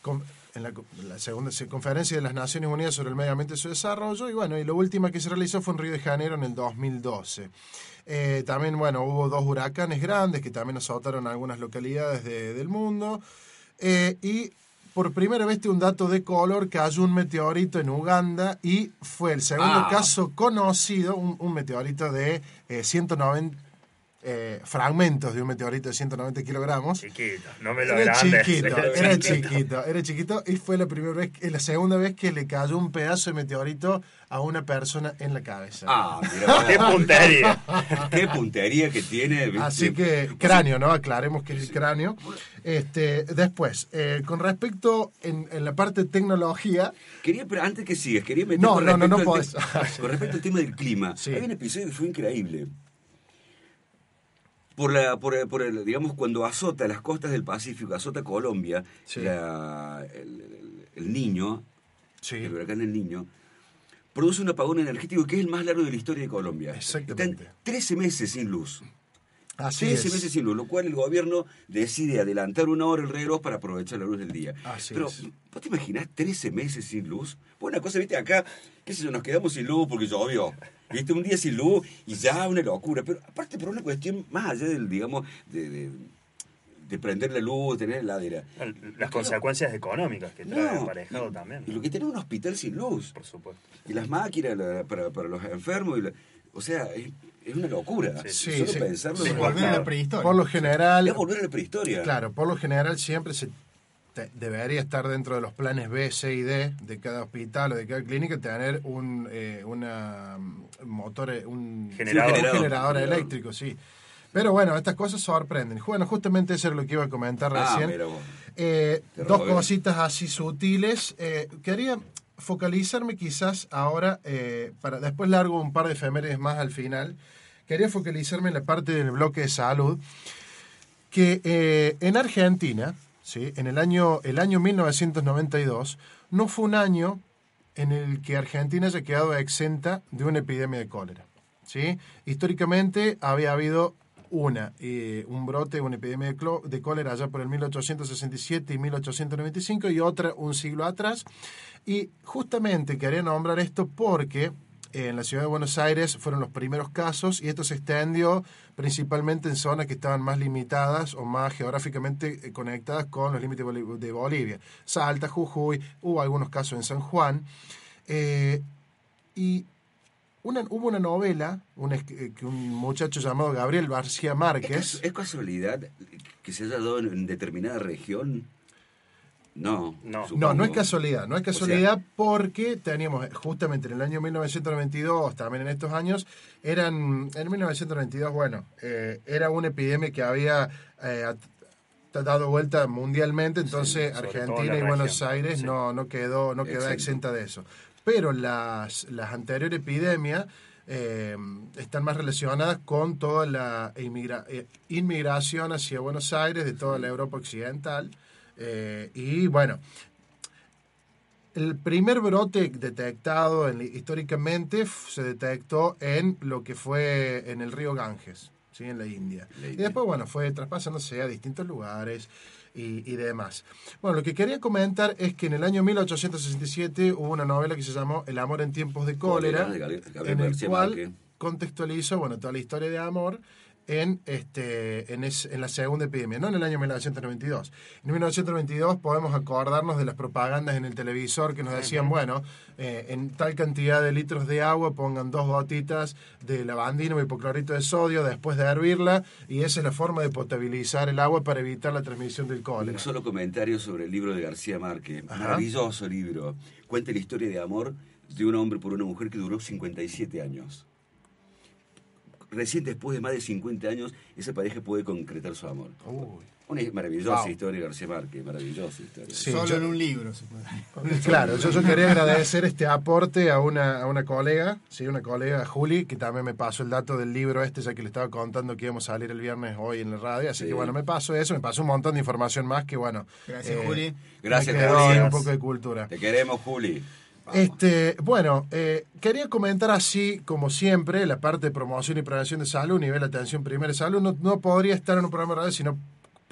con- en la, segunda se- conferencia de las Naciones Unidas sobre el medio ambiente y su desarrollo, y bueno, y la última que se realizó fue en Río de Janeiro en el 2012. Eh, también, bueno, hubo dos huracanes grandes que también azotaron algunas localidades de- del mundo, eh, y por primera vez un dato de color, cayó un meteorito en Uganda y fue el segundo Ah. caso conocido, un, un meteorito de eh, 190 eh, fragmentos de un meteorito de 190 kilogramos. Chiquito, no me lo Era agrandes. chiquito, (laughs) era chiquito, era chiquito y fue la primera vez, la segunda vez que le cayó un pedazo de meteorito a una persona en la cabeza. Ah, mira, ¡Qué puntería! qué puntería que tiene. ¿viste? Así que cráneo, ¿no? Aclaremos que es el cráneo. Este, después, eh, con respecto en, en la parte de tecnología, Quería, pero antes que sigas, quería meter No, con no, no, no al podés. con respecto al tema del clima. Sí. Hay un episodio que fue increíble. Por la, por, el- por el, digamos, cuando azota las costas del Pacífico, azota Colombia, Sí. la- el, el- el niño, sí, el huracán El Niño, produce un apagón energético que es el más largo de la historia de Colombia. Exactamente. Están 13 meses sin luz. así 13 es. meses sin luz, lo cual el gobierno decide adelantar una hora el reloj para aprovechar la luz del día. Así Pero, es. ¿vos te imaginás 13 meses sin luz? Pues una cosa, viste, acá, qué sé yo, nos quedamos sin luz porque llovió. Viste, un día sin luz y ya una locura. Pero aparte por una cuestión más allá del, digamos, de, de, de prender la luz, tener heladera. Las consecuencias económicas que trae No, aparejado y- también. Y lo que tiene un hospital sin luz. Por supuesto. Y las máquinas la- para, para los enfermos. y la- o sea, es, es una locura. Sí, Solo sí. pensarlo. Sí, es volver a la prehistoria. Por lo general, Es volver a la prehistoria. Claro, por lo general siempre se te- debería estar dentro de los planes B, C y D de cada hospital o de cada clínica tener un eh, una mm, motor, eh, un Generador. generador Generador. eléctrico, sí. Pero bueno, estas cosas sorprenden. Bueno, justamente eso es lo que iba a comentar Ah, recién. mira. Eh, dos cositas así sutiles. Eh, quería focalizarme quizás ahora, eh, para después largo un par de efemérides más al final. Quería focalizarme en la parte del bloque de salud, que en Argentina, ¿sí? en el año, el año 1992, no fue un año en el que Argentina haya quedado exenta de una epidemia de cólera. ¿sí? Históricamente había habido una, eh, un brote, una epidemia de, de cólera allá por el 1867 y 1895 y otra un siglo atrás. Y justamente quería nombrar esto porque en la ciudad de Buenos Aires fueron los primeros casos y esto se extendió principalmente en zonas que estaban más limitadas o más geográficamente eh, conectadas con los límites de Bolivia. Salta, Jujuy, hubo algunos casos en San Juan. Eh, y una, hubo una novela un, es- eh, que un muchacho llamado Gabriel García ¿Es, Márquez. casu- es casualidad que se haya dado en determinada región? No. No. supongo. No, no es casualidad, no es O sea, casualidad porque teníamos justamente en el año 1992, también en estos años, eran, en 1992, bueno, eh, era una epidemia que había eh, dado vuelta mundialmente, entonces Argentina y Buenos región, Aires sí. no, no quedó, no quedó exenta de eso. Pero las, las anteriores epidemias eh, están más relacionadas con toda la inmigra- eh, inmigración hacia Buenos Aires de toda la Europa occidental. Eh, y bueno, el primer brote detectado en- históricamente se detectó en lo que fue en el río Ganges, ¿sí? en la India. La Y después, bueno, fue traspasándose a distintos lugares y, y demás. Bueno, lo que quería comentar es que en el año 1867 hubo una novela que se llamó El amor en tiempos de cólera, Cólera, de Gabriel- Gabriel en el García cual Márquez. contextualizó, bueno, toda la historia de amor en este en, es- en la segunda epidemia, no en el año 1992. En 1992 podemos acordarnos de las propagandas en el televisor que nos decían, bueno, eh, en tal cantidad de litros de agua pongan dos gotitas de lavandino o hipoclorito de sodio después de hervirla y esa es la forma de potabilizar el agua para evitar la transmisión del cólera. Un solo comentario sobre el libro de García Márquez. Ajá. Maravilloso libro. Cuenta la historia de amor de un hombre por una mujer que duró 57 años. Recién después de más de 50 años, esa pareja puede concretar su amor. Uy. Una maravillosa Wow. historia de García Márquez, maravillosa historia. Sí, Solo yo- en un libro se puede. (laughs) Claro, yo, yo quería agradecer este aporte a una, a una colega, sí, una colega, Juli, que también me pasó el dato del libro este, ya que le estaba contando que íbamos a salir el viernes hoy en la radio. Así Sí. que bueno, me pasó eso, me pasó un montón de información más que bueno. Gracias, eh, Juli. Gracias, Juli. un poco de cultura. Te queremos, Juli. Este, bueno, eh, quería comentar así, como siempre, la parte de promoción y prevención de salud, nivel de atención primera de salud. No, no podría estar en un programa de radio, sino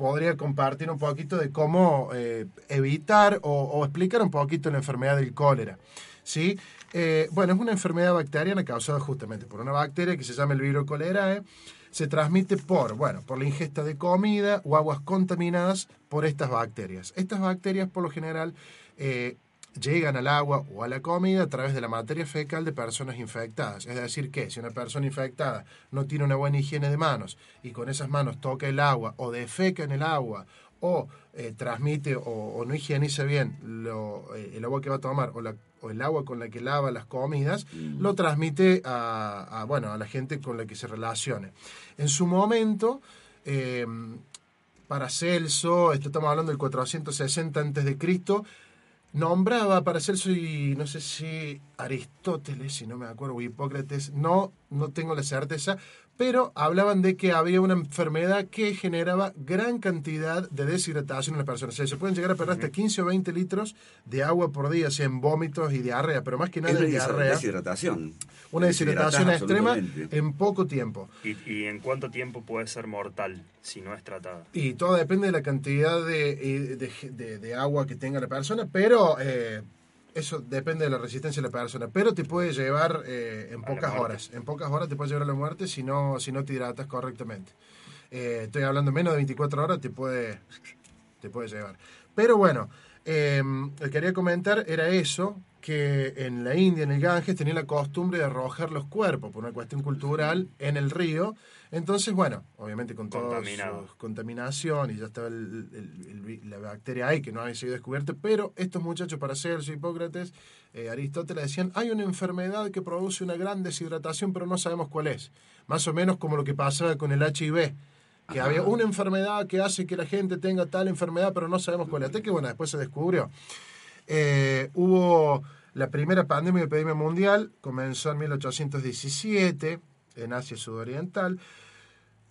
podría compartir un poquito de cómo eh, evitar o, explicar un poquito la enfermedad del cólera. ¿sí? Eh, bueno, es una enfermedad bacteriana causada justamente por una bacteria que se llama el virus cholerae. Se transmite por, bueno, por la ingesta de comida o aguas contaminadas por estas bacterias. Estas bacterias, por lo general, llegan al agua o a la comida a través de la materia fecal de personas infectadas. Es decir, que si una persona infectada no tiene una buena higiene de manos y con esas manos toca el agua o defeca en el agua o eh, transmite o, o no higieniza bien lo, eh, el agua que va a tomar o, la- o el agua con la que lava las comidas, lo transmite a, a, bueno, a la gente con la que se relacione. En su momento, eh, Paracelso, esto estamos hablando del 460 antes de Cristo, nombraba Paracelso y no sé si Aristóteles, si no me acuerdo, o Hipócrates, no, no tengo la certeza, pero hablaban de que había una enfermedad que generaba gran cantidad de deshidratación en las personas. O sea, se pueden llegar a perder hasta 15 o 20 litros de agua por día, o sea, en vómitos y diarrea, pero más que nada Es en una diarrea. deshidratación. Una deshidratación extrema en poco tiempo. ¿Y, y en cuánto tiempo puede ser mortal si no es tratada? Y todo depende de la cantidad de, eh, de, de- de agua que tenga la persona, pero eh, eso depende de la resistencia de la persona. Pero te puede llevar eh, en A pocas horas. En pocas horas te puede llevar a la muerte si no, si no te hidratas correctamente. Eh, estoy hablando menos de 24 horas, te puede, te puede llevar. Pero bueno, eh, lo que quería comentar era eso, que en la India, en el Ganges, tenían la costumbre de arrojar los cuerpos por una cuestión cultural en el río. Entonces, bueno, obviamente con toda su contaminación y ya estaba el- el- el vi- la bacteria ahí que no había sido descubierta, pero estos muchachos, Paracelso, Hipócrates, eh, Aristóteles decían, hay una enfermedad que produce una gran deshidratación, pero no sabemos cuál es. Más o menos como lo que pasaba con el HIV, que había una enfermedad que hace que la gente tenga tal enfermedad, pero no sabemos cuál es. Hasta que, bueno, después se descubrió. Eh, hubo la primera pandemia y epidemia mundial, comenzó en 1817 en Asia Sudoriental.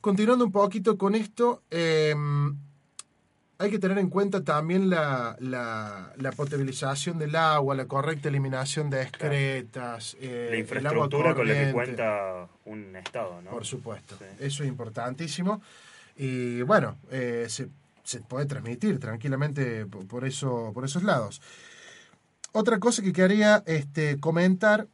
Continuando un poquito con esto, eh, hay que tener en cuenta también la, la- la potabilización del agua, la correcta eliminación de excretas, eh, La el infraestructura agua con la que cuenta un Estado, ¿no? Por supuesto, Sí. eso es importantísimo. Y bueno, eh, se, se puede transmitir tranquilamente por, por eso, por esos lados. Otra cosa que quería este, comentar,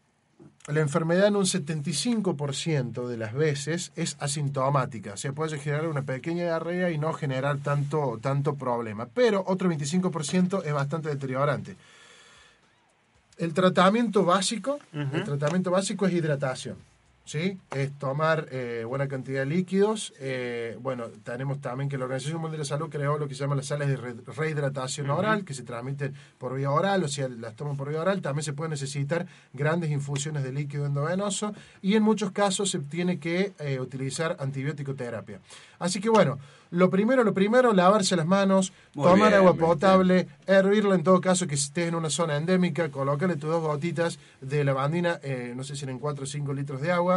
la enfermedad en un 75% de las veces es asintomática, o sea, puede generar una pequeña diarrea y no generar tanto, tanto problema, pero otro 25% es bastante deteriorante. El tratamiento básico, el tratamiento básico es hidratación. ¿Sí? Es tomar eh, buena cantidad de líquidos. eh, bueno, tenemos también que la Organización Mundial de la Salud creó lo que se llama las sales de re- rehidratación oral, que se transmiten por vía oral, o sea, las toman por vía oral. También se pueden necesitar grandes infusiones de líquido endovenoso y en muchos casos se tiene que eh, utilizar antibiótico terapia. Así que bueno, lo primero, lo primero, lavarse las manos, Muy tomar bien, agua potable, hervirla en todo caso que estés en una zona endémica, colócale tus dos gotitas de lavandina, no sé si en 4 o 5 litros de agua,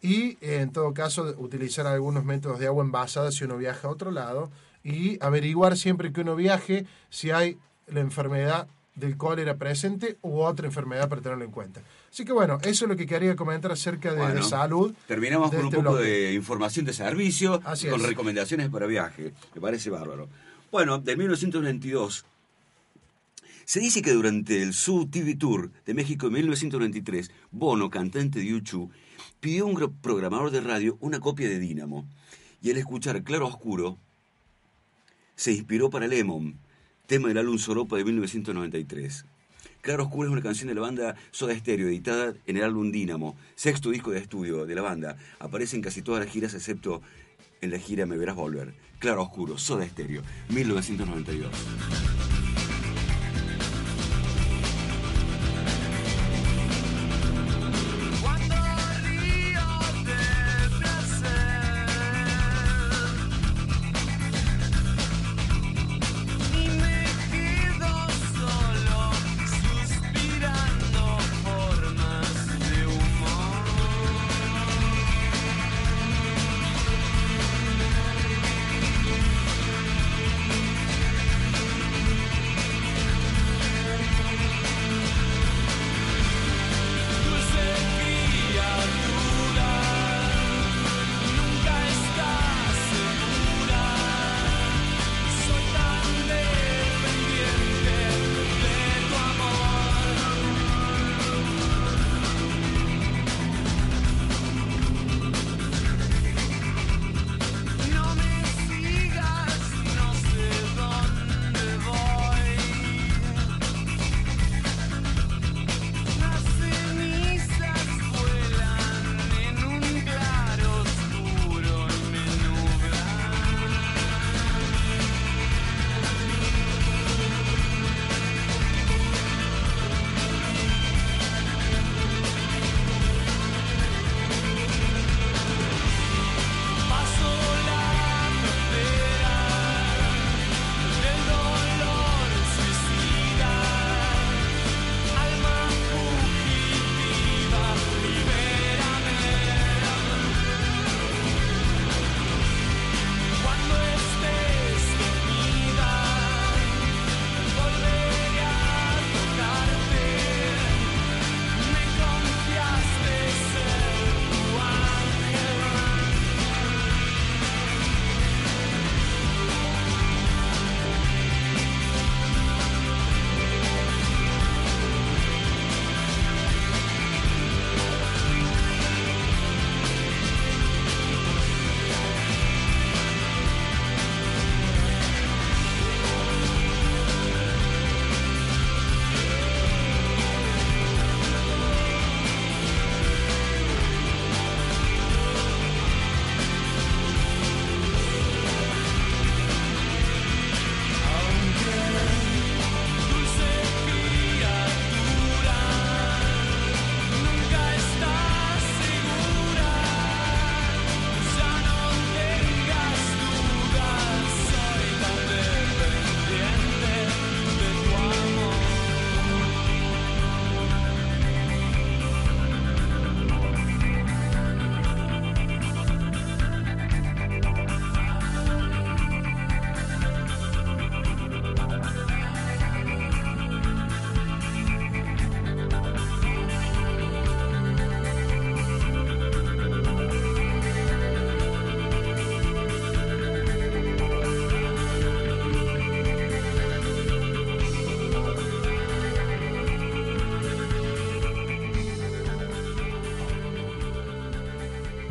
y eh, en todo caso utilizar algunos métodos de agua envasada si uno viaja a otro lado, y averiguar siempre que uno viaje si hay la enfermedad del cólera presente u otra enfermedad para tenerlo en cuenta. Así que bueno, eso es lo que quería comentar acerca de, salud. Terminamos de con este un poco bloque. de información de servicio Así y con es. recomendaciones para viaje. Me parece bárbaro. Bueno, de 1922 se dice que durante el Su TV Tour de México en 1993, Bono, cantante de U2, pidió a un programador de radio una copia de Dínamo. Y al escuchar Claro Oscuro, se inspiró para Lemon, tema del álbum Soropa de 1993. Claro Oscuro es una canción de la banda Soda Stereo, editada en el álbum Dínamo, sexto disco de estudio de la banda. Aparece en casi todas las giras, excepto en la gira Me Verás Volver. Claro Oscuro, Soda Stereo, 1992.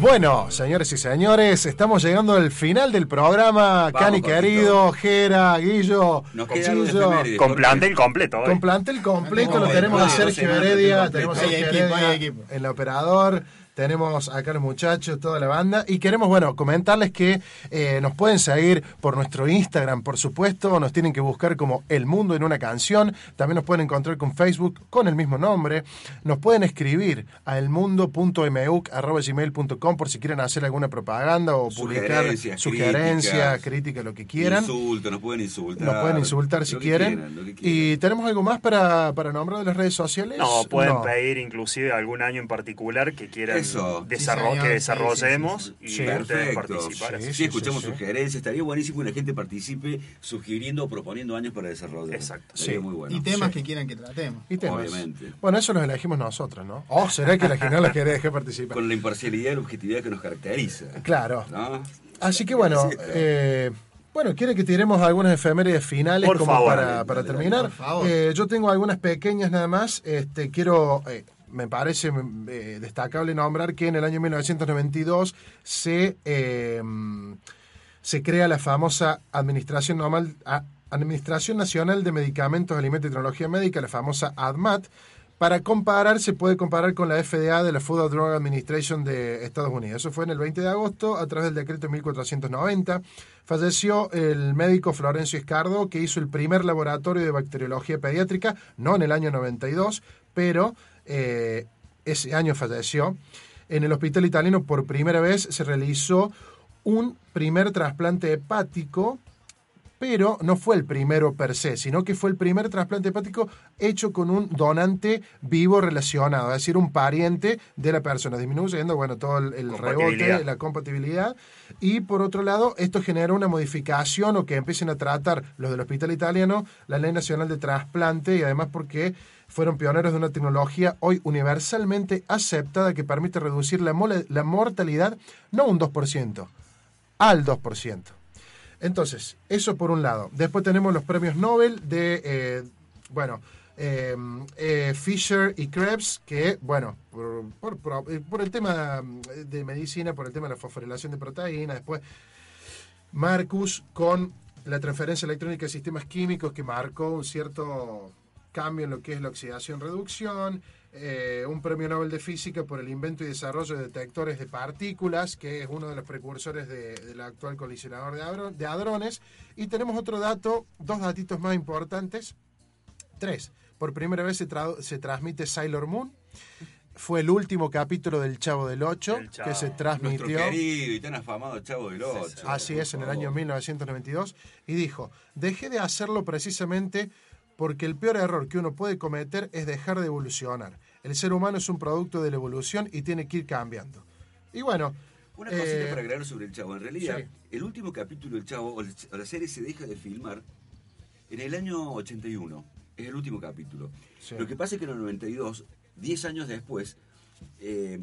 Bueno, señores y señores, estamos llegando al final del programa. Cani Jorgito. querido, Jera, Guillo, Nos Chillo. Con plantel completo. hoy. Con plantel completo lo tenemos a Sergio Heredia, tenemos a. Sergio Hay equipo, Heredia, hay equipo. el operador, tenemos acá los muchachos, toda la banda, y queremos, bueno, comentarles que eh, nos pueden seguir por nuestro Instagram, por supuesto, nos tienen que buscar como El Mundo en una canción, también nos pueden encontrar con Facebook con el mismo nombre, nos pueden escribir a elmundo.meuc.gmail.com por si quieren hacer alguna propaganda o publicar Sugerencias, sugerencias, críticas, crítica, lo que quieran. Insultos, nos pueden insultar. Nos pueden insultar si quieren. quieran, ¿Y tenemos algo más para, para nombrar de las redes sociales? No, pueden No. pedir inclusive algún año en particular que quieran Eso. desarro- Sí, señor, que desarrollemos sí, sí, y sí. participar. Sí, Sí, sí, escuchamos sí, sí. sugerencias. Estaría buenísimo que la gente participe sugiriendo o proponiendo años para desarrollar. Exacto. Estaría Sí. muy bueno. y temas sí. que quieran que tratemos. Y temas. Obviamente. Bueno, eso los elegimos nosotros, ¿no? O será que la general la quiere dejar participar. Con la imparcialidad y la objetividad que nos caracteriza. Claro. ¿no? Así que bueno, eh, bueno, ¿quiere que tiremos algunas efemérides finales Por como favor. para, Dale, para dale, terminar? por favor. Eh, yo tengo algunas pequeñas nada más. Este, quiero, eh, me parece eh, destacable nombrar que en el año 1992 se, eh, se crea la famosa Administración, Normal, Administración Nacional de Medicamentos, Alimentos y Tecnología Médica, la famosa ADMAT. Para comparar, se puede comparar con la FDA de la Food and Drug Administration de Estados Unidos. Eso fue en el 20 de agosto a través del decreto 1490. Falleció el médico Florencio Escardo, que hizo el primer laboratorio de bacteriología pediátrica, no en el año 92, pero eh, ese año falleció. En el hospital italiano, por primera vez, se realizó un primer trasplante hepático pero no fue el primero per se, sino que fue el primer trasplante hepático hecho con un donante vivo relacionado, es decir, un pariente de la persona, disminuyendo, bueno, todo el, el rebote, la compatibilidad. Y por otro lado, esto generó una modificación o que empiecen a tratar los del Hospital Italiano la Ley Nacional de Trasplante y además porque fueron pioneros de una tecnología hoy universalmente aceptada que permite reducir la, mortalidad no un 2%, al 2%. Entonces, eso por un lado. Después tenemos los premios Nobel de, eh, bueno, eh, eh, Fisher y Krebs, que, bueno, por, el tema de medicina, por el tema de la fosforilación de proteínas, después Marcus con la transferencia electrónica de sistemas químicos que marcó un cierto cambio en lo que es la oxidación-reducción, eh, un premio Nobel de Física por el invento y desarrollo de detectores de partículas, que es uno de los precursores de- del actual colisionador de, hadro- de hadrones, y tenemos otro dato, dos datitos más importantes, tres. Por primera vez se, tradu- se transmite Sailor Moon, fue el último capítulo del Chavo del Ocho Chavo. que se Nuestro transmitió. querido y tan afamado Chavo del Ocho. Así es, en el año 1992, y dijo, dejé de hacerlo precisamente porque el peor error que uno puede cometer es dejar de evolucionar. El ser humano es un producto de la evolución y tiene que ir cambiando. Y bueno, Una cosita eh, para agregar sobre el Chavo. En realidad, sí. el último capítulo del Chavo, o la- o la serie se deja de filmar en el año 81. Es el último capítulo. Sí. Lo que pasa es que en el 92, 10 años después, eh,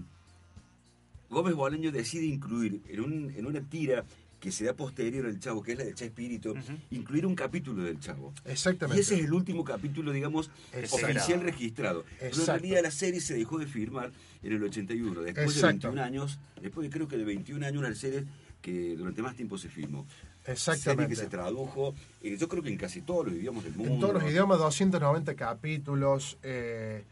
Gómez Bolaño decide incluir en, un- en una tira que se da posterior al Chavo, que es la de Chespirito, incluir un capítulo del Chavo. exactamente. Y ese es el último capítulo, digamos, Exacto. oficial registrado. Pero en Exacto. realidad la serie se dejó de firmar en el 81, después Exacto. de 21 años, después de creo que de 21 años una serie que durante más tiempo se filmó. Serie Exactamente. que se tradujo, eh, yo creo que en casi todos los idiomas del mundo. En todos los idiomas, 290 capítulos. eh,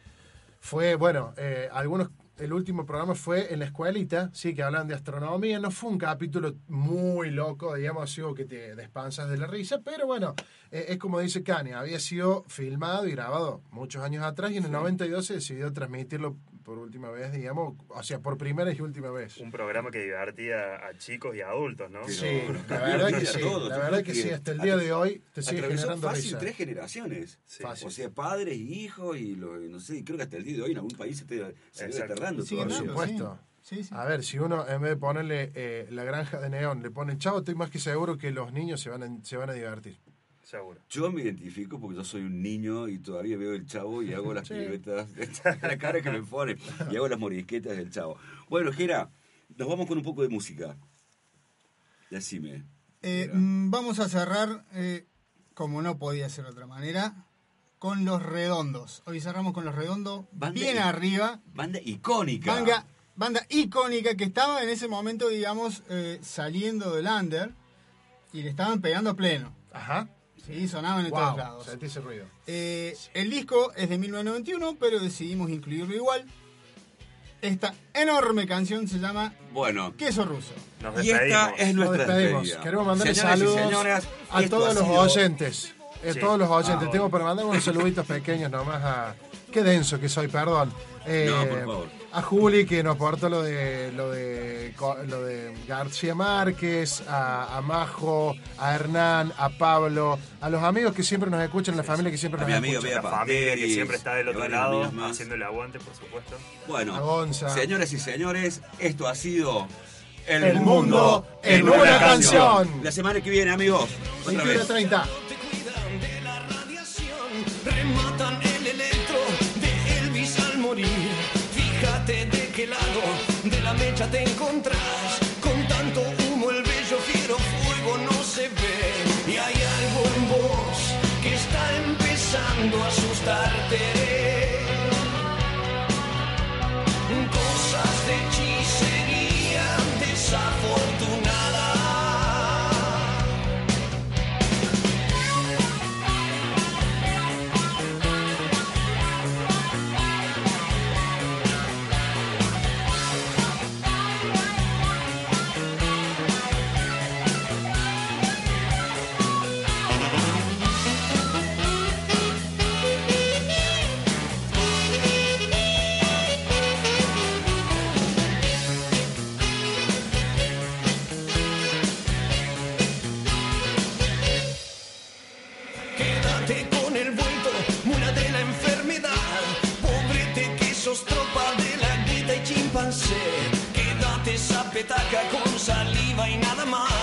fue, bueno, eh, algunos. El último programa fue en la escuelita, sí, que hablan de astronomía. No fue un capítulo muy loco, digamos así, o que te despansas de la risa, pero bueno, eh, es como dice Kanye, había sido filmado y grabado muchos años atrás y en el 92 se decidió transmitirlo por última vez, digamos, o sea, por primera y última vez. Un programa que divertía a chicos y a adultos, ¿no? Sí, la verdad que sí, todos. la verdad que sí, hasta el día de hoy te sigue generando fácil risa. tres generaciones. Fácil. O sea, padres, hijos y lo- no sé, creo que hasta el día de hoy en algún país se, te, Exacto. tardando Sí, Por supuesto. Sí, sí. A ver, si uno en vez de ponerle eh, la granja de neón, le pone chavo, estoy más que seguro que los niños se van a, se van a divertir. Seguro. Yo me identifico porque yo soy un niño y todavía veo el chavo y hago las Sí. piruetas, la cara que me pone, y hago las morisquetas del chavo. Bueno, Jera, nos vamos con un poco de música. Decime. Eh, mm, vamos a cerrar, eh, como no podía ser de otra manera, con los redondos. Hoy cerramos con los redondos Banda bien arriba. Banda icónica. Banda icónica que estaba en ese momento, digamos, eh, saliendo del under y le estaban pegando a pleno. Ajá. Sí, sonaban en todos lados. sentí ese ruido. Eh, el disco es de 1991, pero decidimos incluirlo igual. Esta enorme canción se llama Bueno, Queso Ruso. Nos y esta despedimos. es Nos nuestra despedimos. despedida. Queremos mandarle saludos señoras, a todos los sido- oyentes. A Sí. todos los oyentes. Ah, Tengo para mandar unos saluditos pequeños nomás a. Qué denso que soy, perdón. Eh, no, por favor. A Juli que nos aportó lo de lo de lo de García Márquez, a, a, Majo, a Hernán, a Pablo, a los amigos que siempre nos escuchan, la familia que siempre a nos mi amigo escucha. La familia que siempre está del otro lado, haciendo el aguante, por supuesto. Bueno, señores y señores, esto ha sido El, mundo, mundo en una, canción. La semana que viene, amigos. 21.30. qué lado de la mecha te encontrás. Con tanto humo el bello fiero fuego no se ve. Y hay algo en vos que está empezando a asustarte. Petaca con saliva y nada más.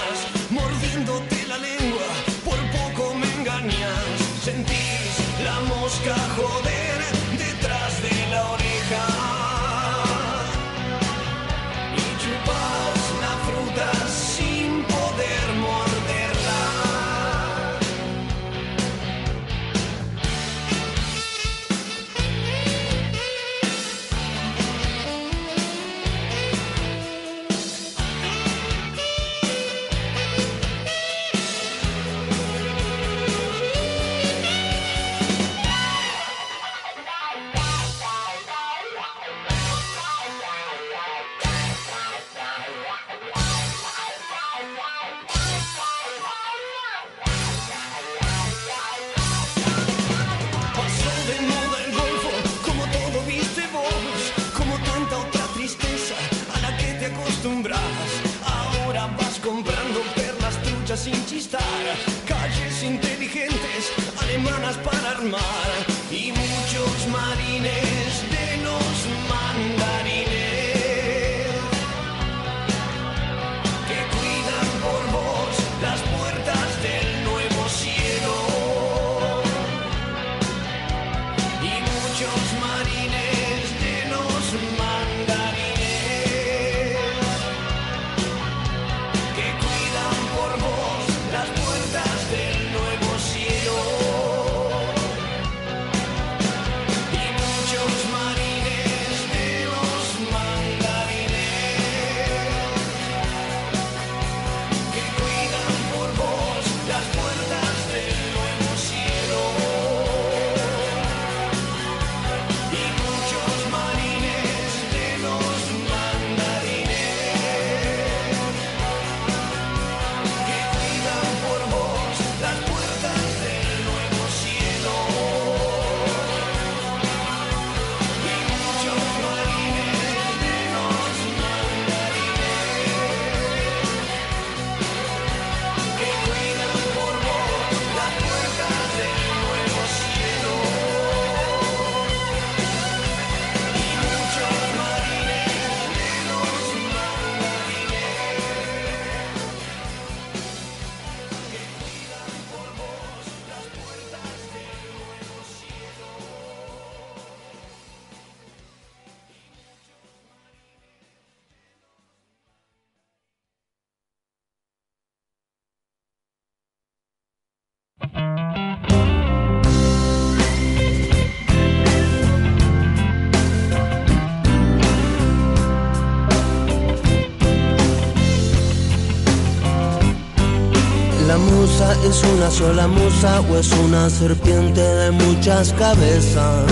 Es una sola musa o es una serpiente de muchas cabezas.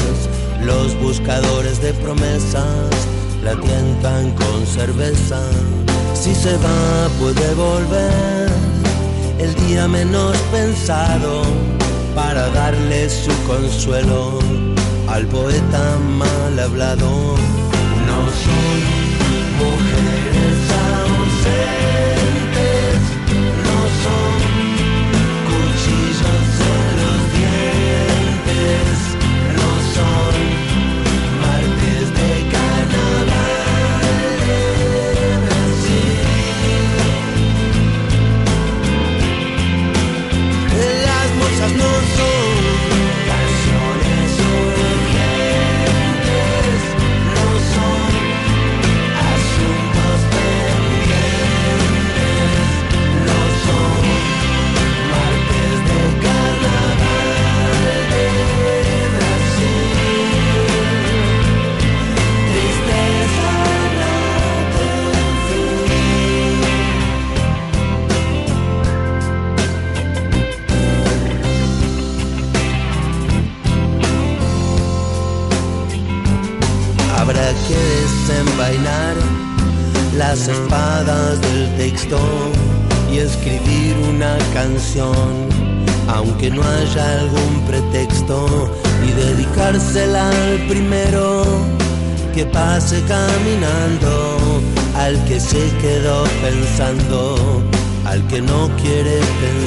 Los buscadores de promesas la tientan con cerveza. Si se va puede volver el día menos pensado para darle su consuelo al poeta mal hablado. No son mujeres que desenvainar las espadas del texto y escribir una canción, aunque no haya algún pretexto, y dedicársela al primero que pase caminando, al que se quedó pensando, al que no quiere pensar.